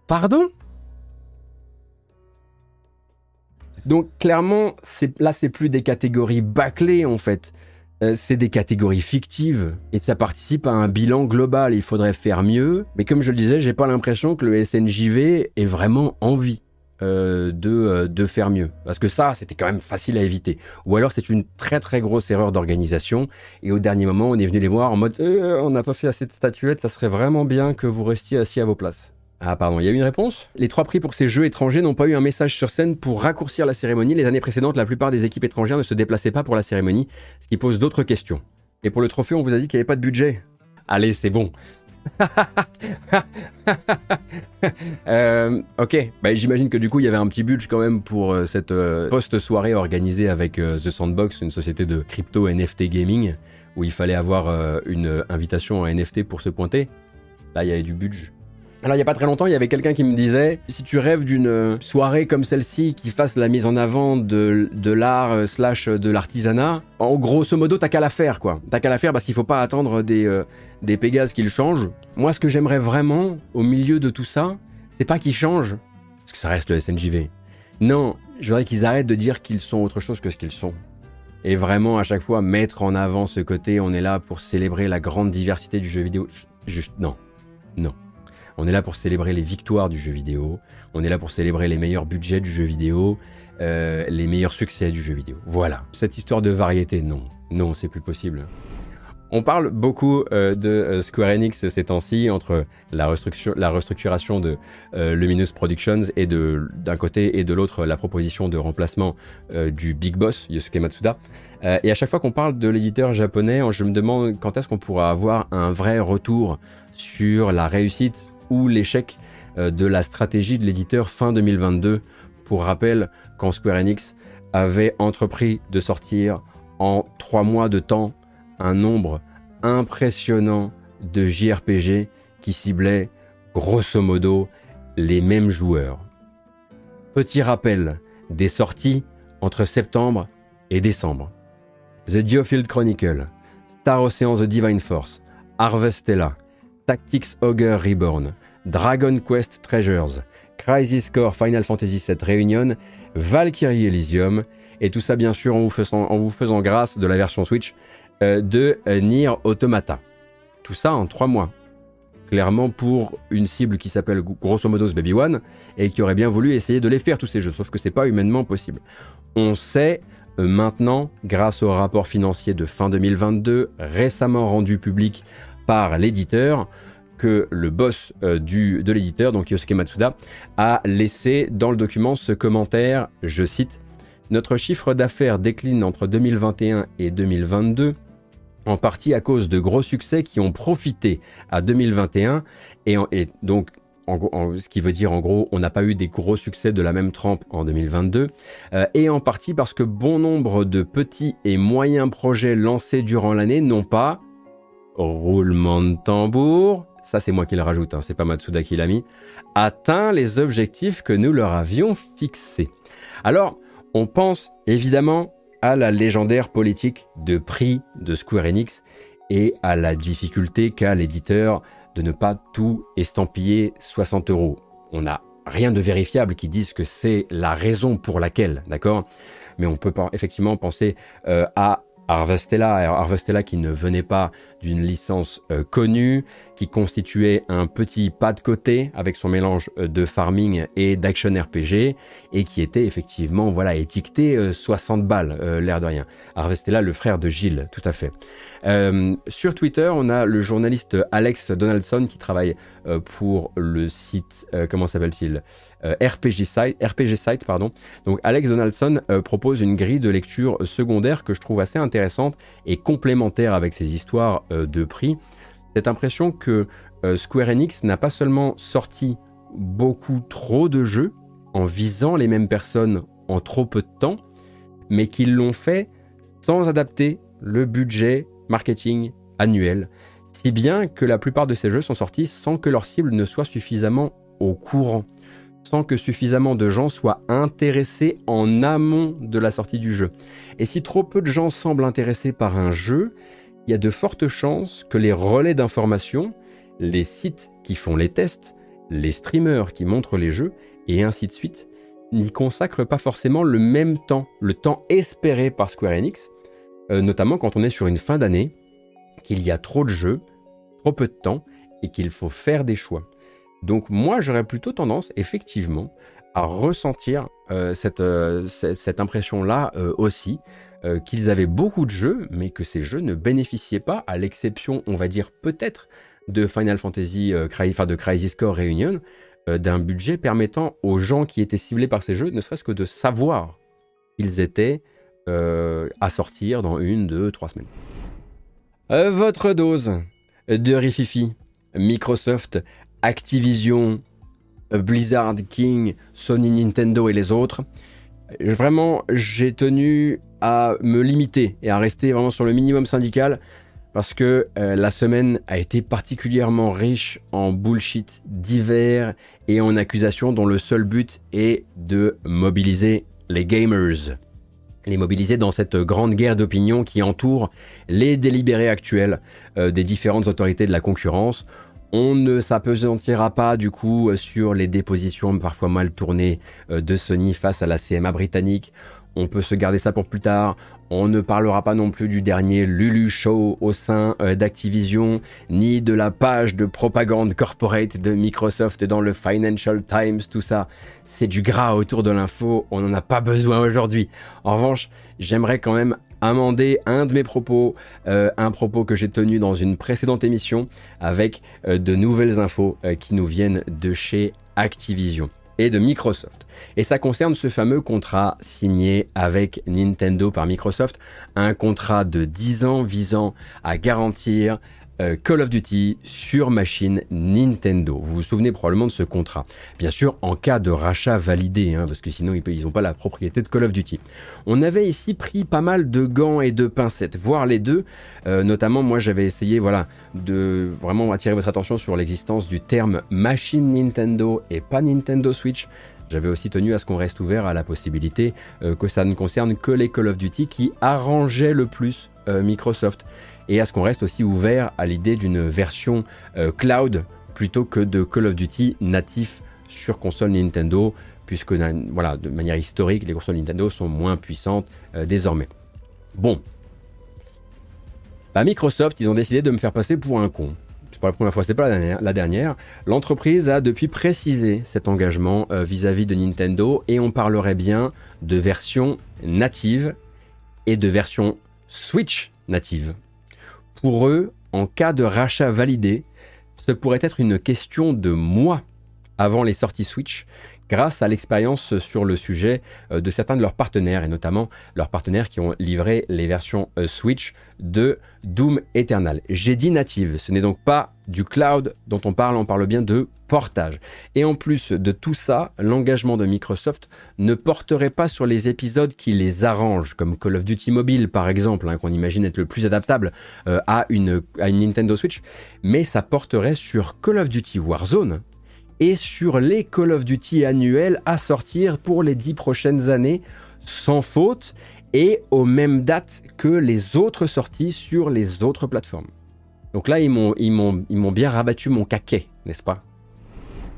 Pardon? Donc clairement, là c'est plus des catégories bâclées en fait. Euh, c'est des catégories fictives et ça participe à un bilan global. Il faudrait faire mieux, mais comme je le disais, j'ai pas l'impression que le SNJV ait vraiment envie euh, de, euh, de faire mieux. Parce que ça, c'était quand même facile à éviter. Ou alors c'est une très très grosse erreur d'organisation et au dernier moment, on est venu les voir en mode on n'a pas fait assez de statuettes, ça serait vraiment bien que vous restiez assis à vos places. Ah pardon, il y a eu une réponse? Les trois prix pour ces jeux étrangers n'ont pas eu un message sur scène pour raccourcir la cérémonie. Les années précédentes, la plupart des équipes étrangères ne se déplaçaient pas pour la cérémonie, ce qui pose d'autres questions. Et pour le trophée, on vous a dit qu'il n'y avait pas de budget. Allez, c'est bon. [laughs] Euh, ok, bah, j'imagine que du coup il y avait un petit budget quand même pour euh, cette euh, post-soirée organisée avec The Sandbox, une société de crypto NFT gaming, où il fallait avoir une invitation à NFT pour se pointer. Là il y avait du budget. Alors il y a pas très longtemps, il y avait quelqu'un qui me disait si tu rêves d'une euh, soirée comme celle-ci qui fasse la mise en avant de, de l'art euh, slash de l'artisanat, en grosso modo t'as qu'à la faire quoi. T'as qu'à la faire parce qu'il faut pas attendre des, euh, des Pégases qui le changent. Moi ce que j'aimerais vraiment au milieu de tout ça, c'est pas qu'ils changent, parce que ça reste le SNJV. Non, je voudrais qu'ils arrêtent de dire qu'ils sont autre chose que ce qu'ils sont. Et vraiment à chaque fois mettre en avant ce côté, on est là pour célébrer la grande diversité du jeu vidéo. Juste non, non. On est là pour célébrer les victoires du jeu vidéo. On est là pour célébrer les meilleurs budgets du jeu vidéo, euh, les meilleurs succès du jeu vidéo. Voilà. Cette histoire de variété, non. Non, c'est plus possible. On parle beaucoup euh, de euh, Square Enix ces temps-ci, entre la, restructuration de euh, Luminous Productions et d'un côté et de l'autre la proposition de remplacement du Big Boss, Yosuke Matsuda. Et à chaque fois qu'on parle de l'éditeur japonais, je me demande quand est-ce qu'on pourra avoir un vrai retour sur la réussite l'échec euh, de la stratégie de l'éditeur fin 2022. Pour rappel, quand Square Enix avait entrepris de sortir en trois mois de temps un nombre impressionnant de JRPG qui ciblaient grosso modo les mêmes joueurs. Petit rappel des sorties entre septembre et décembre. The Geofield Chronicle, Star Ocean The Divine Force, Harvestella, Tactics Ogre Reborn, Dragon Quest Treasures, Crisis Core Final Fantasy VII Reunion, Valkyrie Elysium, et tout ça bien sûr en vous faisant, grâce de la version Switch euh, de euh, Nier Automata. Tout ça en trois mois. Clairement pour une cible qui s'appelle grosso modo Baby One et qui aurait bien voulu essayer de les faire tous ces jeux, sauf que c'est pas humainement possible. On sait euh, maintenant, grâce au rapport financier de fin 2022, récemment rendu public par l'éditeur, que le boss euh, du, de l'éditeur, donc Yosuke Matsuda, a laissé dans le document ce commentaire, je cite, Notre chiffre d'affaires décline entre 2021 et 2022 en partie à cause de gros succès qui ont profité à 2021 et, donc ce qui veut dire en gros on n'a pas eu des gros succès de la même trempe en 2022 euh, et en partie parce que bon nombre de petits et moyens projets lancés durant l'année n'ont pas roulement de tambour ça c'est moi qui le rajoute, hein, c'est pas Matsuda qui l'a mis, atteint les objectifs que nous leur avions fixés. Alors, on pense évidemment à la légendaire politique de prix de Square Enix et à la difficulté qu'a l'éditeur de ne pas tout estampiller 60 euros. On n'a rien de vérifiable qui dise que c'est la raison pour laquelle, d'accord? Mais on peut effectivement penser euh, à Harvestella, Harvestella qui ne venait pas d'une licence euh, connue, qui constituait un petit pas de côté avec son mélange euh, de farming et d'action RPG, et qui était effectivement voilà étiqueté 60 euh, balles, l'air de rien. Harvestella, le frère de Gilles, tout à fait. sur Twitter, on a le journaliste Alex Donaldson qui travaille pour le site, comment s'appelle-t-il? RPG Site, RPG Site pardon. Donc Alex Donaldson propose une grille de lecture secondaire que je trouve assez intéressante et complémentaire avec ses histoires euh, de prix, cette impression que euh, Square Enix n'a pas seulement sorti beaucoup trop de jeux en visant les mêmes personnes en trop peu de temps, mais qu'ils l'ont fait sans adapter le budget marketing annuel, si bien que la plupart de ces jeux sont sortis sans que leur cible ne soit suffisamment au courant, sans que suffisamment de gens soient intéressés en amont de la sortie du jeu. Et si trop peu de gens semblent intéressés par un jeu, il y a de fortes chances que les relais d'information, les sites qui font les tests, les streamers qui montrent les jeux, et ainsi de suite, n'y consacrent pas forcément le même temps, le temps espéré par Square Enix, euh, notamment quand on est sur une fin d'année, qu'il y a trop de jeux, trop peu de temps, et qu'il faut faire des choix. Donc moi, j'aurais plutôt tendance, effectivement, à ressentir euh, euh, cette, cette impression-là aussi, euh, qu'ils avaient beaucoup de jeux, mais que ces jeux ne bénéficiaient pas, à l'exception, on va dire peut-être, de Final Fantasy, enfin de Crisis Core Reunion, d'un budget permettant aux gens qui étaient ciblés par ces jeux, ne serait-ce que de savoir qu'ils étaient à sortir dans une, deux, trois semaines. votre dose de Rififi, Microsoft, Activision, Blizzard, King, Sony, Nintendo et les autres. Vraiment, j'ai tenu à me limiter et à rester vraiment sur le minimum syndical parce que euh, la semaine a été particulièrement riche en bullshit divers et en accusations dont le seul but est de mobiliser les gamers. Les mobiliser dans cette grande guerre d'opinion qui entoure les délibérés actuels euh, des différentes autorités de la concurrence. On ne s'apesantira pas du coup sur les dépositions parfois mal tournées euh, de Sony face à la CMA britannique on peut se garder ça pour plus tard. On ne parlera pas non plus du dernier Lulu Show au sein euh, d'Activision, ni de la page de propagande corporate de Microsoft dans le Financial Times, tout ça. C'est du gras autour de l'info, on n'en a pas besoin aujourd'hui. En revanche, j'aimerais quand même amender un de mes propos, euh, un propos que j'ai tenu dans une précédente émission avec euh, de nouvelles infos qui nous viennent de chez Activision et de Microsoft. Et ça concerne ce fameux contrat signé avec Nintendo par Microsoft, un contrat de 10 ans visant à garantir euh, Call of Duty sur machine Nintendo. Vous vous souvenez probablement de ce contrat. Bien sûr, en cas de rachat validé, hein, parce que sinon ils n'ont pas la propriété de Call of Duty. On avait ici pris pas mal de gants et de pincettes, voire les deux. Euh, notamment, moi j'avais essayé voilà, de vraiment attirer votre attention sur l'existence du terme machine Nintendo et pas Nintendo Switch. J'avais aussi tenu à ce qu'on reste ouvert à la possibilité euh, que ça ne concerne que les Call of Duty qui arrangeaient le plus Microsoft et à ce qu'on reste aussi ouvert à l'idée d'une version euh, cloud plutôt que de Call of Duty natif sur console Nintendo, puisque voilà, de manière historique, les consoles Nintendo sont moins puissantes euh, désormais. Bon. Bah, Microsoft, ils ont décidé de me faire passer pour un con. C'est pas la première fois, c'est pas la dernière. L'entreprise a depuis précisé cet engagement euh, vis-à-vis -vis de Nintendo et on parlerait bien de version native et de version Switch native. Pour eux, en cas de rachat validé, ce pourrait être une question de mois avant les sorties Switch grâce à l'expérience sur le sujet euh, de certains de leurs partenaires, et notamment leurs partenaires qui ont livré les versions euh, Switch de Doom Eternal. J'ai dit native, ce n'est donc pas du cloud dont on parle, on parle bien de portage. Et en plus de tout ça, l'engagement de Microsoft ne porterait pas sur les épisodes qui les arrangent, comme Call of Duty Mobile par exemple, hein, qu'on imagine être le plus adaptable euh, à, une, à une Nintendo Switch, mais ça porterait sur Call of Duty Warzone, et sur les Call of Duty annuels à sortir pour les dix prochaines années sans faute et aux mêmes dates que les autres sorties sur les autres plateformes. Donc là, ils m'ont, bien rabattu mon caquet, n'est-ce pas?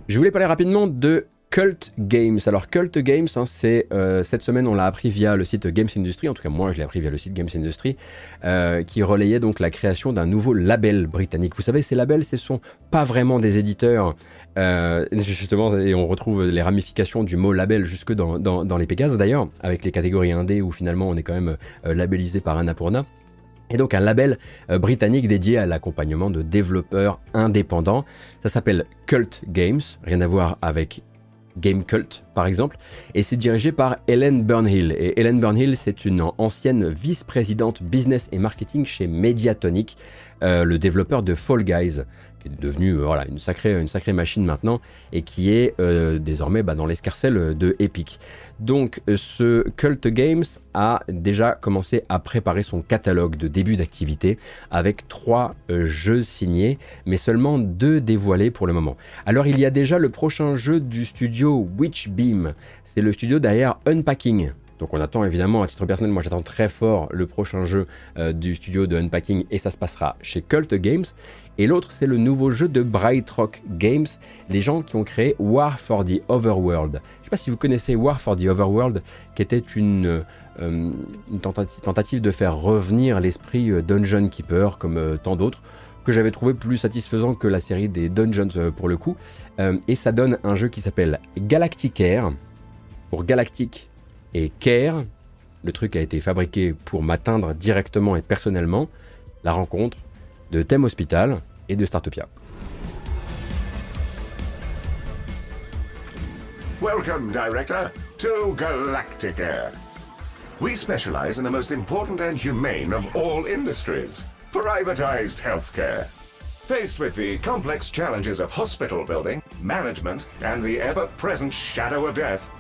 Je voulais parler rapidement de Cult Games. Alors Cult Games, hein, c'est euh, cette semaine on l'a appris via le site Games Industry, en tout cas moi je l'ai appris via le site Games Industry, euh, qui relayait donc la création d'un nouveau label britannique. Vous savez, ces labels, ce sont pas vraiment des éditeurs, euh, justement, et on retrouve les ramifications du mot label jusque dans, les Pégases d'ailleurs, avec les catégories indé où finalement on est quand même labellisé par Annapurna et donc un label britannique dédié à l'accompagnement de développeurs indépendants. Ça s'appelle Cult Games, rien à voir avec Game Cult par exemple, et c'est dirigé par Helen Burnhill. Et Helen Burnhill, c'est une ancienne vice-présidente business et marketing chez Mediatonic, euh, le développeur de Fall Guys, qui est devenu euh, voilà, une, sacrée, une sacrée machine maintenant, et qui est euh, désormais bah, dans l'escarcelle de Epic. Donc ce Cult Games a déjà commencé à préparer son catalogue de début d'activité avec trois jeux signés, mais seulement deux dévoilés pour le moment. Alors il y a déjà le prochain jeu du studio Witchbeam, c'est le studio derrière Unpacking, donc on attend évidemment, à titre personnel, moi j'attends très fort le prochain jeu euh, du studio de Unpacking et ça se passera chez Cult Games. Et l'autre, c'est le nouveau jeu de Bright Rock Games, les gens qui ont créé War for the Overworld. Pas si vous connaissez War for the Overworld, qui était une, euh, tentative, de faire revenir l'esprit euh, Dungeon Keeper, comme tant d'autres, que j'avais trouvé plus satisfaisant que la série des Dungeons pour le coup. et ça donne un jeu qui s'appelle Galactic Air, pour Galactic et Care. Le truc a été fabriqué pour m'atteindre directement et personnellement. La rencontre de Thème Hospital et de Startopia. Welcome, Director, to Galactic Air. We specialize in the most important and humane of all industries privatized healthcare. Faced with the complex challenges of hospital building, management, and the ever present shadow of death,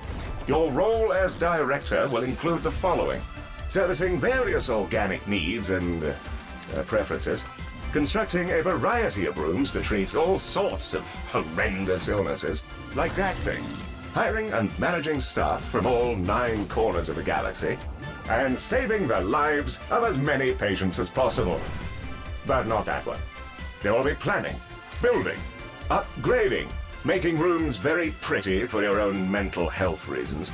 your role as director will include the following. Servicing various organic needs and uh, preferences. Constructing a variety of rooms to treat all sorts of horrendous illnesses, like that thing. Hiring and managing staff from all nine corners of the galaxy. And saving the lives of as many patients as possible. But not that one. There will be planning, building, upgrading, making rooms very pretty for your own mental health reasons.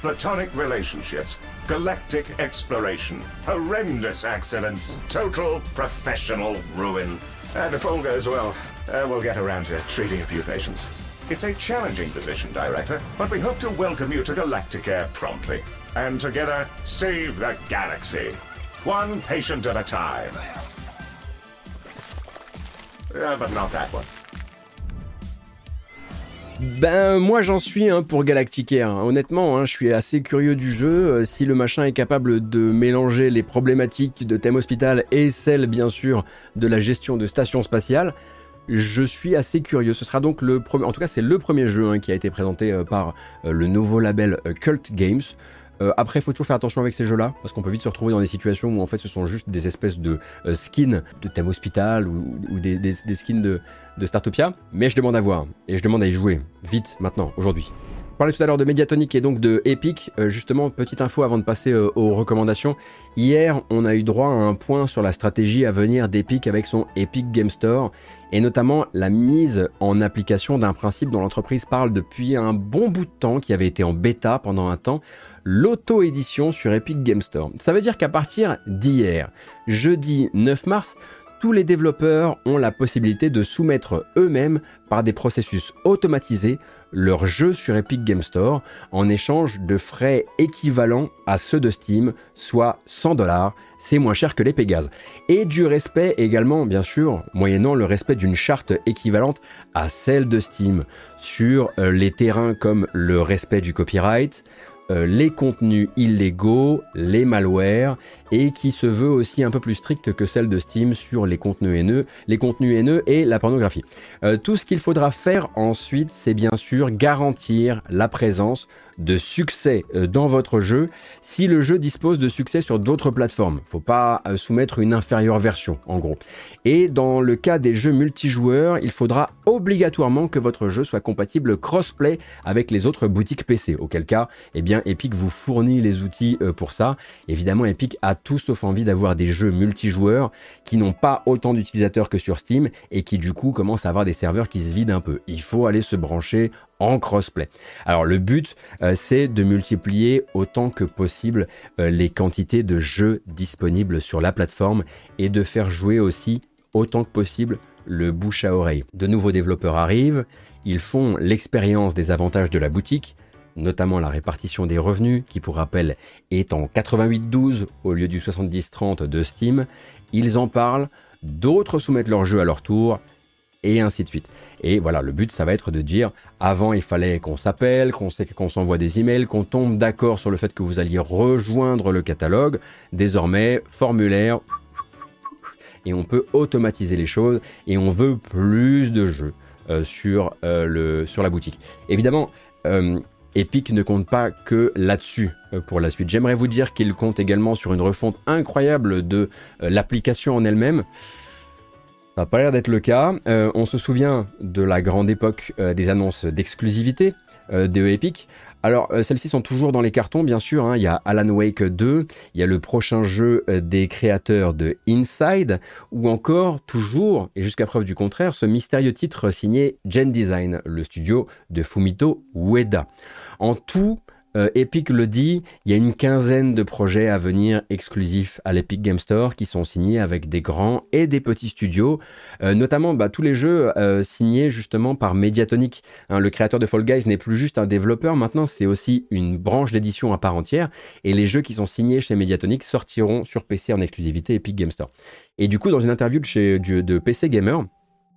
Platonic relationships, galactic exploration, horrendous accidents, total professional ruin. And if all goes well, uh, we'll get around to treating a few patients. It's a challenging position, Director, but we hope to welcome you to Galactic Air promptly. And together, save the galaxy. One patient at a time. Uh, but not that one. Ben moi j'en suis hein, pour Galactic Air. Honnêtement, hein, je suis assez curieux du jeu. Euh, si le machin est capable de mélanger les problématiques de thème hospital et celles bien sûr de la gestion de station spatiale, je suis assez curieux. Ce sera donc le premier, en tout cas c'est le premier jeu hein, qui a été présenté euh, par euh, le nouveau label Cult Games. Euh, après, il faut toujours faire attention avec ces jeux-là, parce qu'on peut vite se retrouver dans des situations où en fait ce sont juste des espèces de euh, skins de thème hospital ou, des, skins de, de, Startopia. Mais je demande à voir, et je demande à y jouer, vite, maintenant, aujourd'hui. Je parlais tout à l'heure de Mediatonic et donc de Epic. Euh, justement, petite info avant de passer aux recommandations. Hier, on a eu droit à un point sur la stratégie à venir d'Epic avec son Epic Game Store et notamment la mise en application d'un principe dont l'entreprise parle depuis un bon bout de temps, qui avait été en bêta pendant un temps, l'auto-édition sur Epic Game Store. Ça veut dire qu'à partir d'hier, jeudi 9 mars, tous les développeurs ont la possibilité de soumettre eux-mêmes par des processus automatisés leur jeu sur Epic Game Store en échange de frais équivalents à ceux de Steam, soit 100 dollars. C'est moins cher que les Pégases. Et du respect également, bien sûr, moyennant le respect d'une charte équivalente à celle de Steam sur euh, les terrains comme le respect du copyright, les contenus illégaux, les malwares, et qui se veut aussi un peu plus stricte que celle de Steam sur les contenus haineux, les contenus haineux et la pornographie. Euh, tout ce qu'il faudra faire ensuite, c'est bien sûr garantir la présence de succès euh, dans votre jeu si le jeu dispose de succès sur d'autres plateformes. Faut pas soumettre une inférieure version, en gros. Et dans le cas des jeux multijoueurs, il faudra obligatoirement que votre jeu soit compatible crossplay avec les autres boutiques PC. Auquel cas, eh bien, Epic vous fournit les outils pour ça. Évidemment, Epic a tout sauf envie d'avoir des jeux multijoueurs qui n'ont pas autant d'utilisateurs que sur Steam et qui du coup commencent à avoir des serveurs qui se vident un peu. Il faut aller se brancher en crossplay. Alors le but, euh, c'est de multiplier autant que possible euh, les quantités de jeux disponibles sur la plateforme et de faire jouer aussi autant que possible le bouche à oreille. De nouveaux développeurs arrivent, ils font l'expérience des avantages de la boutique, notamment la répartition des revenus, qui pour rappel est en 88-12 au lieu du 70-30 de Steam. Ils en parlent, d'autres soumettent leur jeu à leur tour, et ainsi de suite. Et voilà, le but, ça va être de dire, avant, il fallait qu'on s'appelle, qu'on qu'on s'envoie des emails, qu'on tombe d'accord sur le fait que vous alliez rejoindre le catalogue. Désormais, formulaire, et on peut automatiser les choses, et on veut plus de jeux euh, sur, euh, le, sur la boutique. Évidemment, euh, Epic ne compte pas que là-dessus pour la suite. J'aimerais vous dire qu'il compte également sur une refonte incroyable de l'application en elle-même. Pas l'air d'être le cas. Euh, on se souvient de la grande époque des annonces d'exclusivité de Epic. Alors, euh, celles-ci sont toujours dans les cartons, bien sûr. Hein. Il y a Alan Wake 2, il y a le prochain jeu euh, des créateurs de Inside, ou encore, toujours, et jusqu'à preuve du contraire, ce mystérieux titre signé Gen Design, le studio de Fumito Ueda. En tout, euh, Epic le dit, il y a une quinzaine de projets à venir exclusifs à l'Epic Game Store qui sont signés avec des grands et des petits studios, euh, notamment bah, tous les jeux euh, signés justement par Mediatonic. Hein, le créateur de Fall Guys n'est plus juste un développeur, maintenant c'est aussi une branche d'édition à part entière, et les jeux qui sont signés chez Mediatonic sortiront sur PC en exclusivité Epic Game Store. Et du coup, dans une interview de, PC Gamer,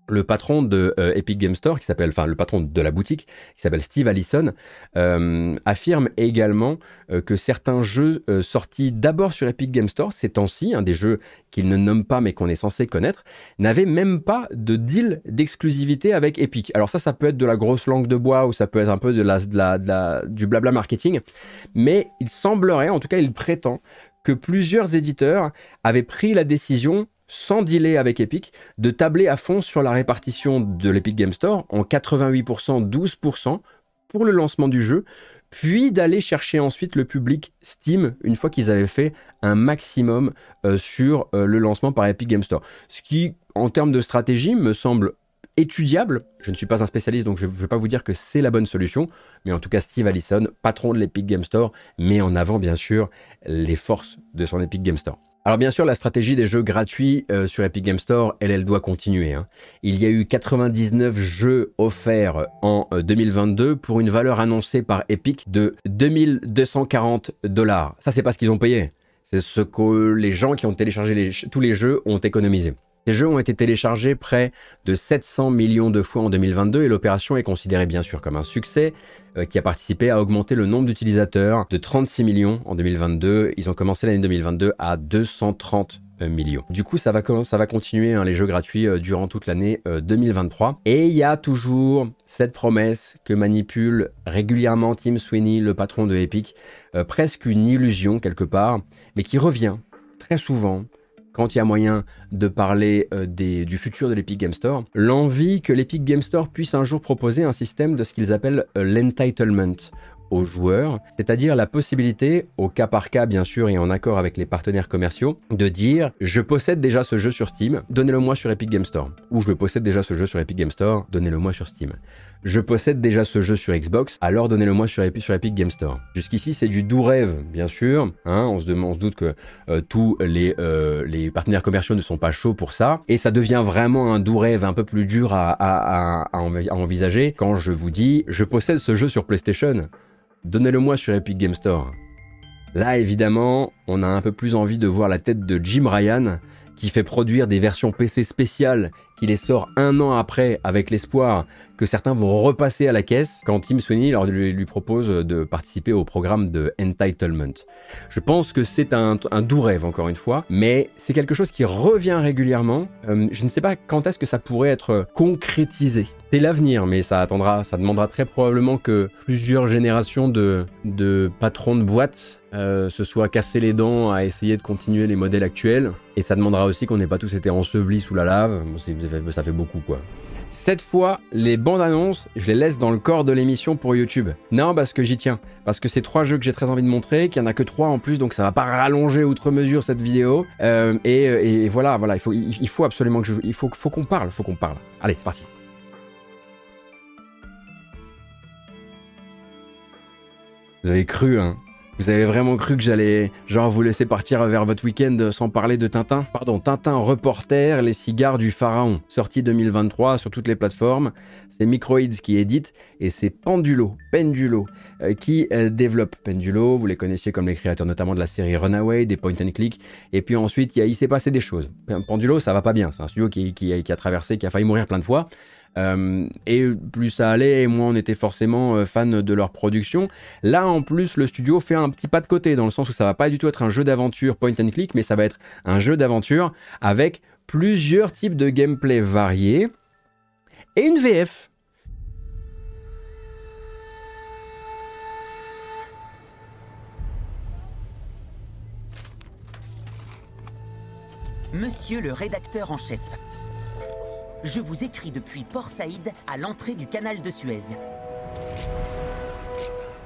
le patron de euh, Epic Game Store, qui s'appelle, enfin le patron de la boutique, qui s'appelle Steve Allison, euh, affirme également euh, que certains jeux sortis d'abord sur Epic Game Store ces temps-ci, des jeux qu'il ne nomme pas mais qu'on est censé connaître, n'avaient même pas de deal d'exclusivité avec Epic. Alors ça, ça peut être de la grosse langue de bois ou ça peut être un peu de la, de la, du blabla marketing, mais il semblerait, en tout cas il prétend, que plusieurs éditeurs avaient pris la décision sans dealer avec Epic, de tabler à fond sur la répartition de l'Epic Game Store en 88%, 12% pour le lancement du jeu, puis d'aller chercher ensuite le public Steam une fois qu'ils avaient fait un maximum euh, sur euh, le lancement par Epic Game Store. Ce qui, en termes de stratégie, me semble étudiable. Je ne suis pas un spécialiste, donc je ne veux pas vous dire que c'est la bonne solution, mais en tout cas, Steve Allison, patron de l'Epic Game Store, met en avant bien sûr les forces de son Epic Game Store. Alors bien sûr, la stratégie des jeux gratuits euh, sur Epic Game Store, elle, elle doit continuer. Hein. Il y a eu 99 jeux offerts en 2022 euh, pour une valeur annoncée par Epic de 2240 dollars. Ça, c'est pas ce qu'ils ont payé. C'est ce que les gens qui ont téléchargé tous les jeux ont économisé. Ces jeux ont été téléchargés près de 700 millions de fois en 2022 et l'opération est considérée bien sûr comme un succès euh, qui a participé à augmenter le nombre d'utilisateurs de 36 millions en 2022. Ils ont commencé l'année 2022 à 230 euh, millions. Du coup, ça va, ça va continuer hein, les jeux gratuits euh, durant toute l'année 2023. Et il y a toujours cette promesse que manipule régulièrement Tim Sweeney, le patron de Epic, presque une illusion quelque part, mais qui revient très souvent quand il y a moyen de parler euh, du futur de l'Epic Game Store, l'envie que l'Epic Game Store puisse un jour proposer un système de ce qu'ils appellent euh, l'entitlement aux joueurs, c'est-à-dire la possibilité, au cas par cas bien sûr et en accord avec les partenaires commerciaux, de dire je possède déjà ce jeu sur Steam, donnez-le moi sur Epic Game Store, ou je possède déjà ce jeu sur Epic Game Store, donnez-le moi sur Steam. Je possède déjà ce jeu sur Xbox, alors donnez-le moi sur Epic, Game Store. Jusqu'ici, c'est du doux rêve, bien sûr. Hein, on, se doute que euh, tous les, euh, les partenaires commerciaux ne sont pas chauds pour ça. Et ça devient vraiment un doux rêve un peu plus dur à, à, envisager quand je vous dis je possède ce jeu sur PlayStation. Donnez-le moi sur Epic Game Store. Là, évidemment, on a un peu plus envie de voir la tête de Jim Ryan qui fait produire des versions PC spéciales qui les sort un an après avec l'espoir que certains vont repasser à la caisse quand Tim Sweeney leur lui, propose de participer au programme de Entitlement. Je pense que c'est un, doux rêve encore une fois, mais c'est quelque chose qui revient régulièrement. Euh, je ne sais pas quand est-ce que ça pourrait être concrétisé. C'est l'avenir, mais ça attendra, ça demandera très probablement que plusieurs générations de, de patrons de boîtes euh, se soient cassés les dents à essayer de continuer les modèles actuels. Et ça demandera aussi qu'on n'ait pas tous été ensevelis sous la lave. Ça fait beaucoup, quoi. Cette fois, les bandes annonces, je les laisse dans le corps de l'émission pour YouTube. Non, parce que j'y tiens. Parce que c'est trois jeux que j'ai très envie de montrer, qu'il n'y en a que trois en plus, donc ça va pas rallonger outre mesure cette vidéo. Euh, et, et, voilà, voilà, il faut, absolument que je, il faut qu'on parle, faut qu'on parle. Allez, c'est parti. Vous avez cru, hein vous avez vraiment cru que j'allais, genre, vous laisser partir vers votre week-end sans parler de Tintin? Pardon, Tintin Reporter, les cigares du pharaon, sorti 2023 sur toutes les plateformes. C'est Microids qui édite et c'est Pendulo, Pendulo, euh, qui euh, développe Pendulo. Vous les connaissiez comme les créateurs notamment de la série Runaway, des Point and Click. Et puis ensuite, il, s'est passé des choses. Pendulo, ça va pas bien. C'est un studio qui, qui a traversé, qui a failli mourir plein de fois. Euh, et plus ça allait, et moins on était forcément euh, fan de leur production. Là, en plus, le studio fait un petit pas de côté, dans le sens où ça va pas du tout être un jeu d'aventure point and click, mais ça va être un jeu d'aventure avec plusieurs types de gameplay variés et une VF. Monsieur le rédacteur en chef, je vous écris depuis Port Saïd à l'entrée du canal de Suez.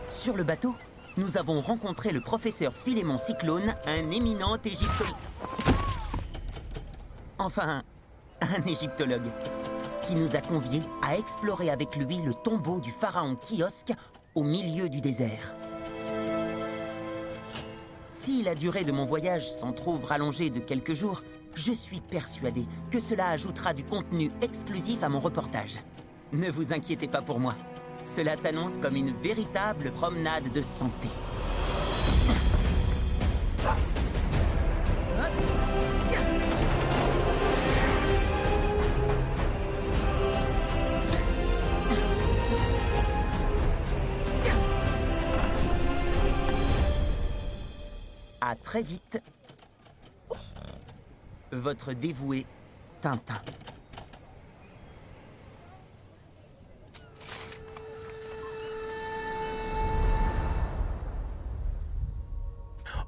Sur le bateau, nous avons rencontré le professeur Philémon Cyclone, un éminent égyptologue. Enfin, un égyptologue, qui nous a conviés à explorer avec lui le tombeau du pharaon Kiosque au milieu du désert. Si la durée de mon voyage s'en trouve rallongée de quelques jours, je suis persuadé que cela ajoutera du contenu exclusif à mon reportage. Ne vous inquiétez pas pour moi. Cela s'annonce comme une véritable promenade de santé. À très vite votre dévoué Tintin.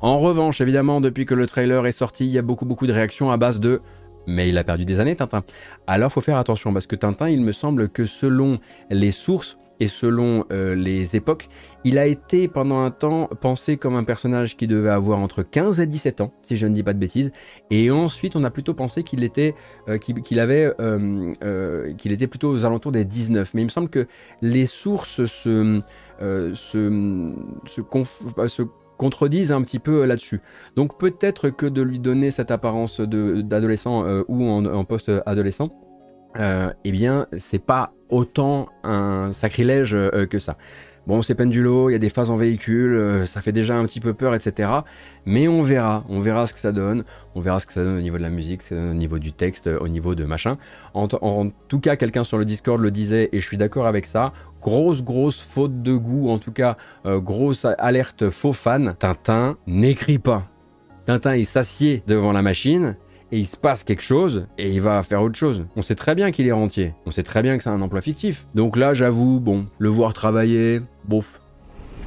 En revanche, évidemment, depuis que le trailer est sorti, il y a beaucoup beaucoup de réactions à base de mais il a perdu des années Tintin. Alors faut faire attention parce que Tintin, il me semble que selon les sources et selon euh, les époques, il a été pendant un temps pensé comme un personnage qui devait avoir entre 15 et 17 ans, si je ne dis pas de bêtises. Et ensuite, on a plutôt pensé qu'il était, euh, qu'il avait, euh, qu'il était plutôt aux alentours des 19. Mais il me semble que les sources se, se, se, se contredisent un petit peu là-dessus. Donc peut-être que de lui donner cette apparence d'adolescent ou en, en post-adolescent, eh bien, c'est pas autant un sacrilège que ça. Bon, c'est pendulo, il y a des phases en véhicule, euh, ça fait déjà un petit peu peur, etc. Mais on verra, on verra ce que ça donne, on verra ce que ça donne au niveau de la musique, au niveau du texte, au niveau de machin. En, en tout cas, quelqu'un sur le Discord le disait, et je suis d'accord avec ça. Grosse, grosse faute de goût, en tout cas, euh, grosse alerte faux fan. Tintin n'écrit pas. Tintin, il s'assied devant la machine, et il se passe quelque chose et il va faire autre chose. On sait très bien qu'il est rentier. On sait très bien que c'est un emploi fictif. Donc là, j'avoue, bon, le voir travailler, bof.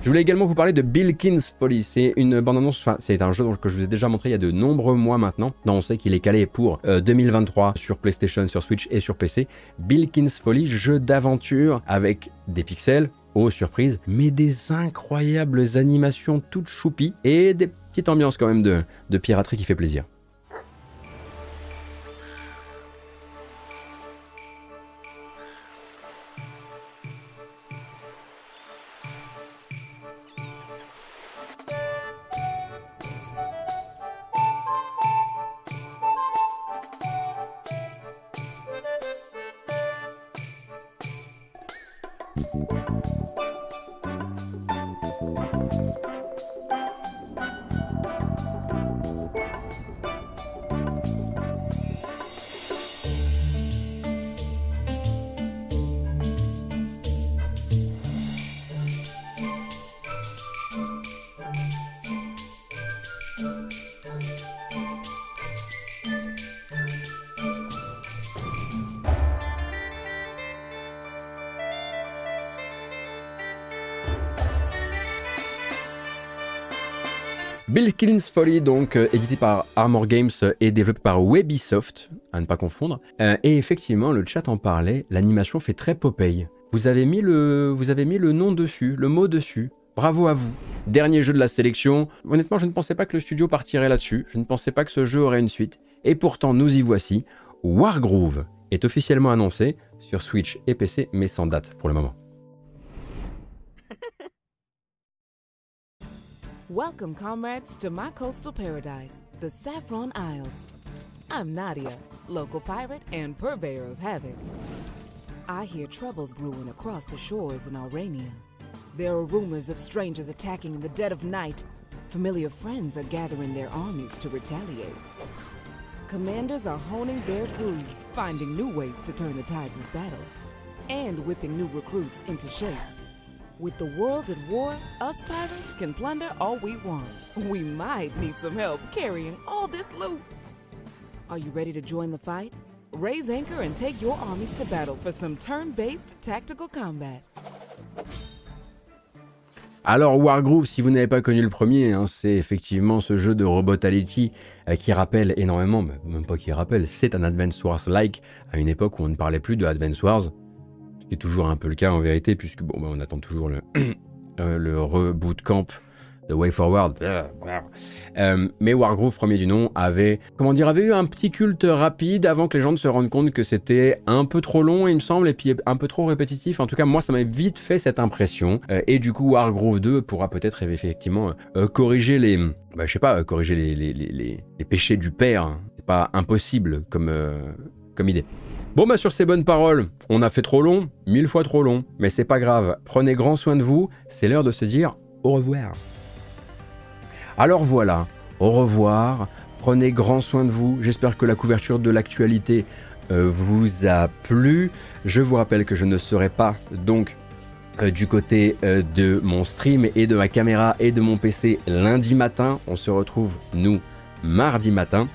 Je voulais également vous parler de Bilkins Folly. C'est une bande-annonce, enfin, c'est un jeu que je vous ai déjà montré il y a de nombreux mois maintenant. Non, on sait qu'il est calé pour 2023 sur PlayStation, sur Switch et sur PC. Bilkins Folly, jeu d'aventure avec des pixels, oh surprise, mais des incroyables animations toutes choupies et des petites ambiances quand même de piraterie qui fait plaisir. Bilkins Folly, donc euh, édité par Armor Games et développé par Webisoft, à ne pas confondre. Euh, et effectivement, le chat en parlait, l'animation fait très Popeye. Vous avez, mis le, vous avez mis le nom dessus, le mot dessus. Bravo à vous. Dernier jeu de la sélection. Honnêtement, je ne pensais pas que le studio partirait là-dessus. Je ne pensais pas que ce jeu aurait une suite. Et pourtant, nous y voici. Wargroove est officiellement annoncé sur Switch et PC, mais sans date pour le moment. Welcome, comrades, to my coastal paradise, the Saffron Isles. I'm Nadia, local pirate and purveyor of havoc. I hear troubles brewing across the shores in Aurania. There are rumors of strangers attacking in the dead of night. Familiar friends are gathering their armies to retaliate. Commanders are honing their crews, finding new ways to turn the tides of battle, and whipping new recruits into shape. With the world at war, us pirates can plunder all we want. We might need some help carrying all this loot. Are you ready to join the fight? Raise anchor and take your armies to battle for some turn based tactical combat. Alors Wargroove, si vous n'avez pas connu le premier, hein, c'est effectivement ce jeu de Robotality euh, qui rappelle énormément, mais même pas qui rappelle, c'est un Advance Wars-like à une époque où on ne parlait plus de Advance Wars, qui est toujours un peu le cas en vérité, puisque bon, bah, on attend toujours le, [clears throat] euh, le reboot camp The Way Forward. Euh, mais Wargroove, premier du nom, avait, comment dire, avait eu un petit culte rapide avant que les gens ne se rendent compte que c'était un peu trop long, il me semble, et puis un peu trop répétitif. En tout cas, moi, ça m'a vite fait cette impression. Euh, et du coup, Wargroove 2 pourra peut-être effectivement corriger les, bah, je sais pas, corriger les, les, les, les, péchés du père. C'est pas impossible comme, comme idée. Bon bah sur ces bonnes paroles, on a fait trop long, mille fois trop long, mais c'est pas grave. Prenez grand soin de vous, c'est l'heure de se dire au revoir. Alors voilà, au revoir, prenez grand soin de vous, j'espère que la couverture de l'actualité euh, vous a plu. Je vous rappelle que je ne serai pas donc euh, du côté euh, de mon stream et de ma caméra et de mon PC lundi matin. On se retrouve nous mardi matin.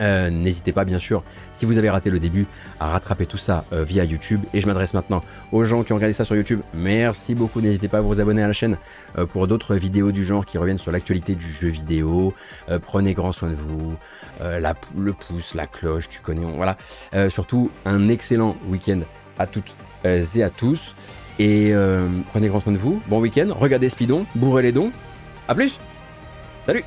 Euh, n'hésitez pas bien sûr, si vous avez raté le début, à rattraper tout ça euh, via YouTube. Et je m'adresse maintenant aux gens qui ont regardé ça sur YouTube. Merci beaucoup, n'hésitez pas à vous abonner à la chaîne euh, pour d'autres vidéos du genre qui reviennent sur l'actualité du jeu vidéo. prenez grand soin de vous, le pouce, la cloche, tu connais. Voilà. surtout, un excellent week-end à toutes et à tous. Et prenez grand soin de vous. Bon week-end, regardez Speedon, bourrez les dons. A plus Salut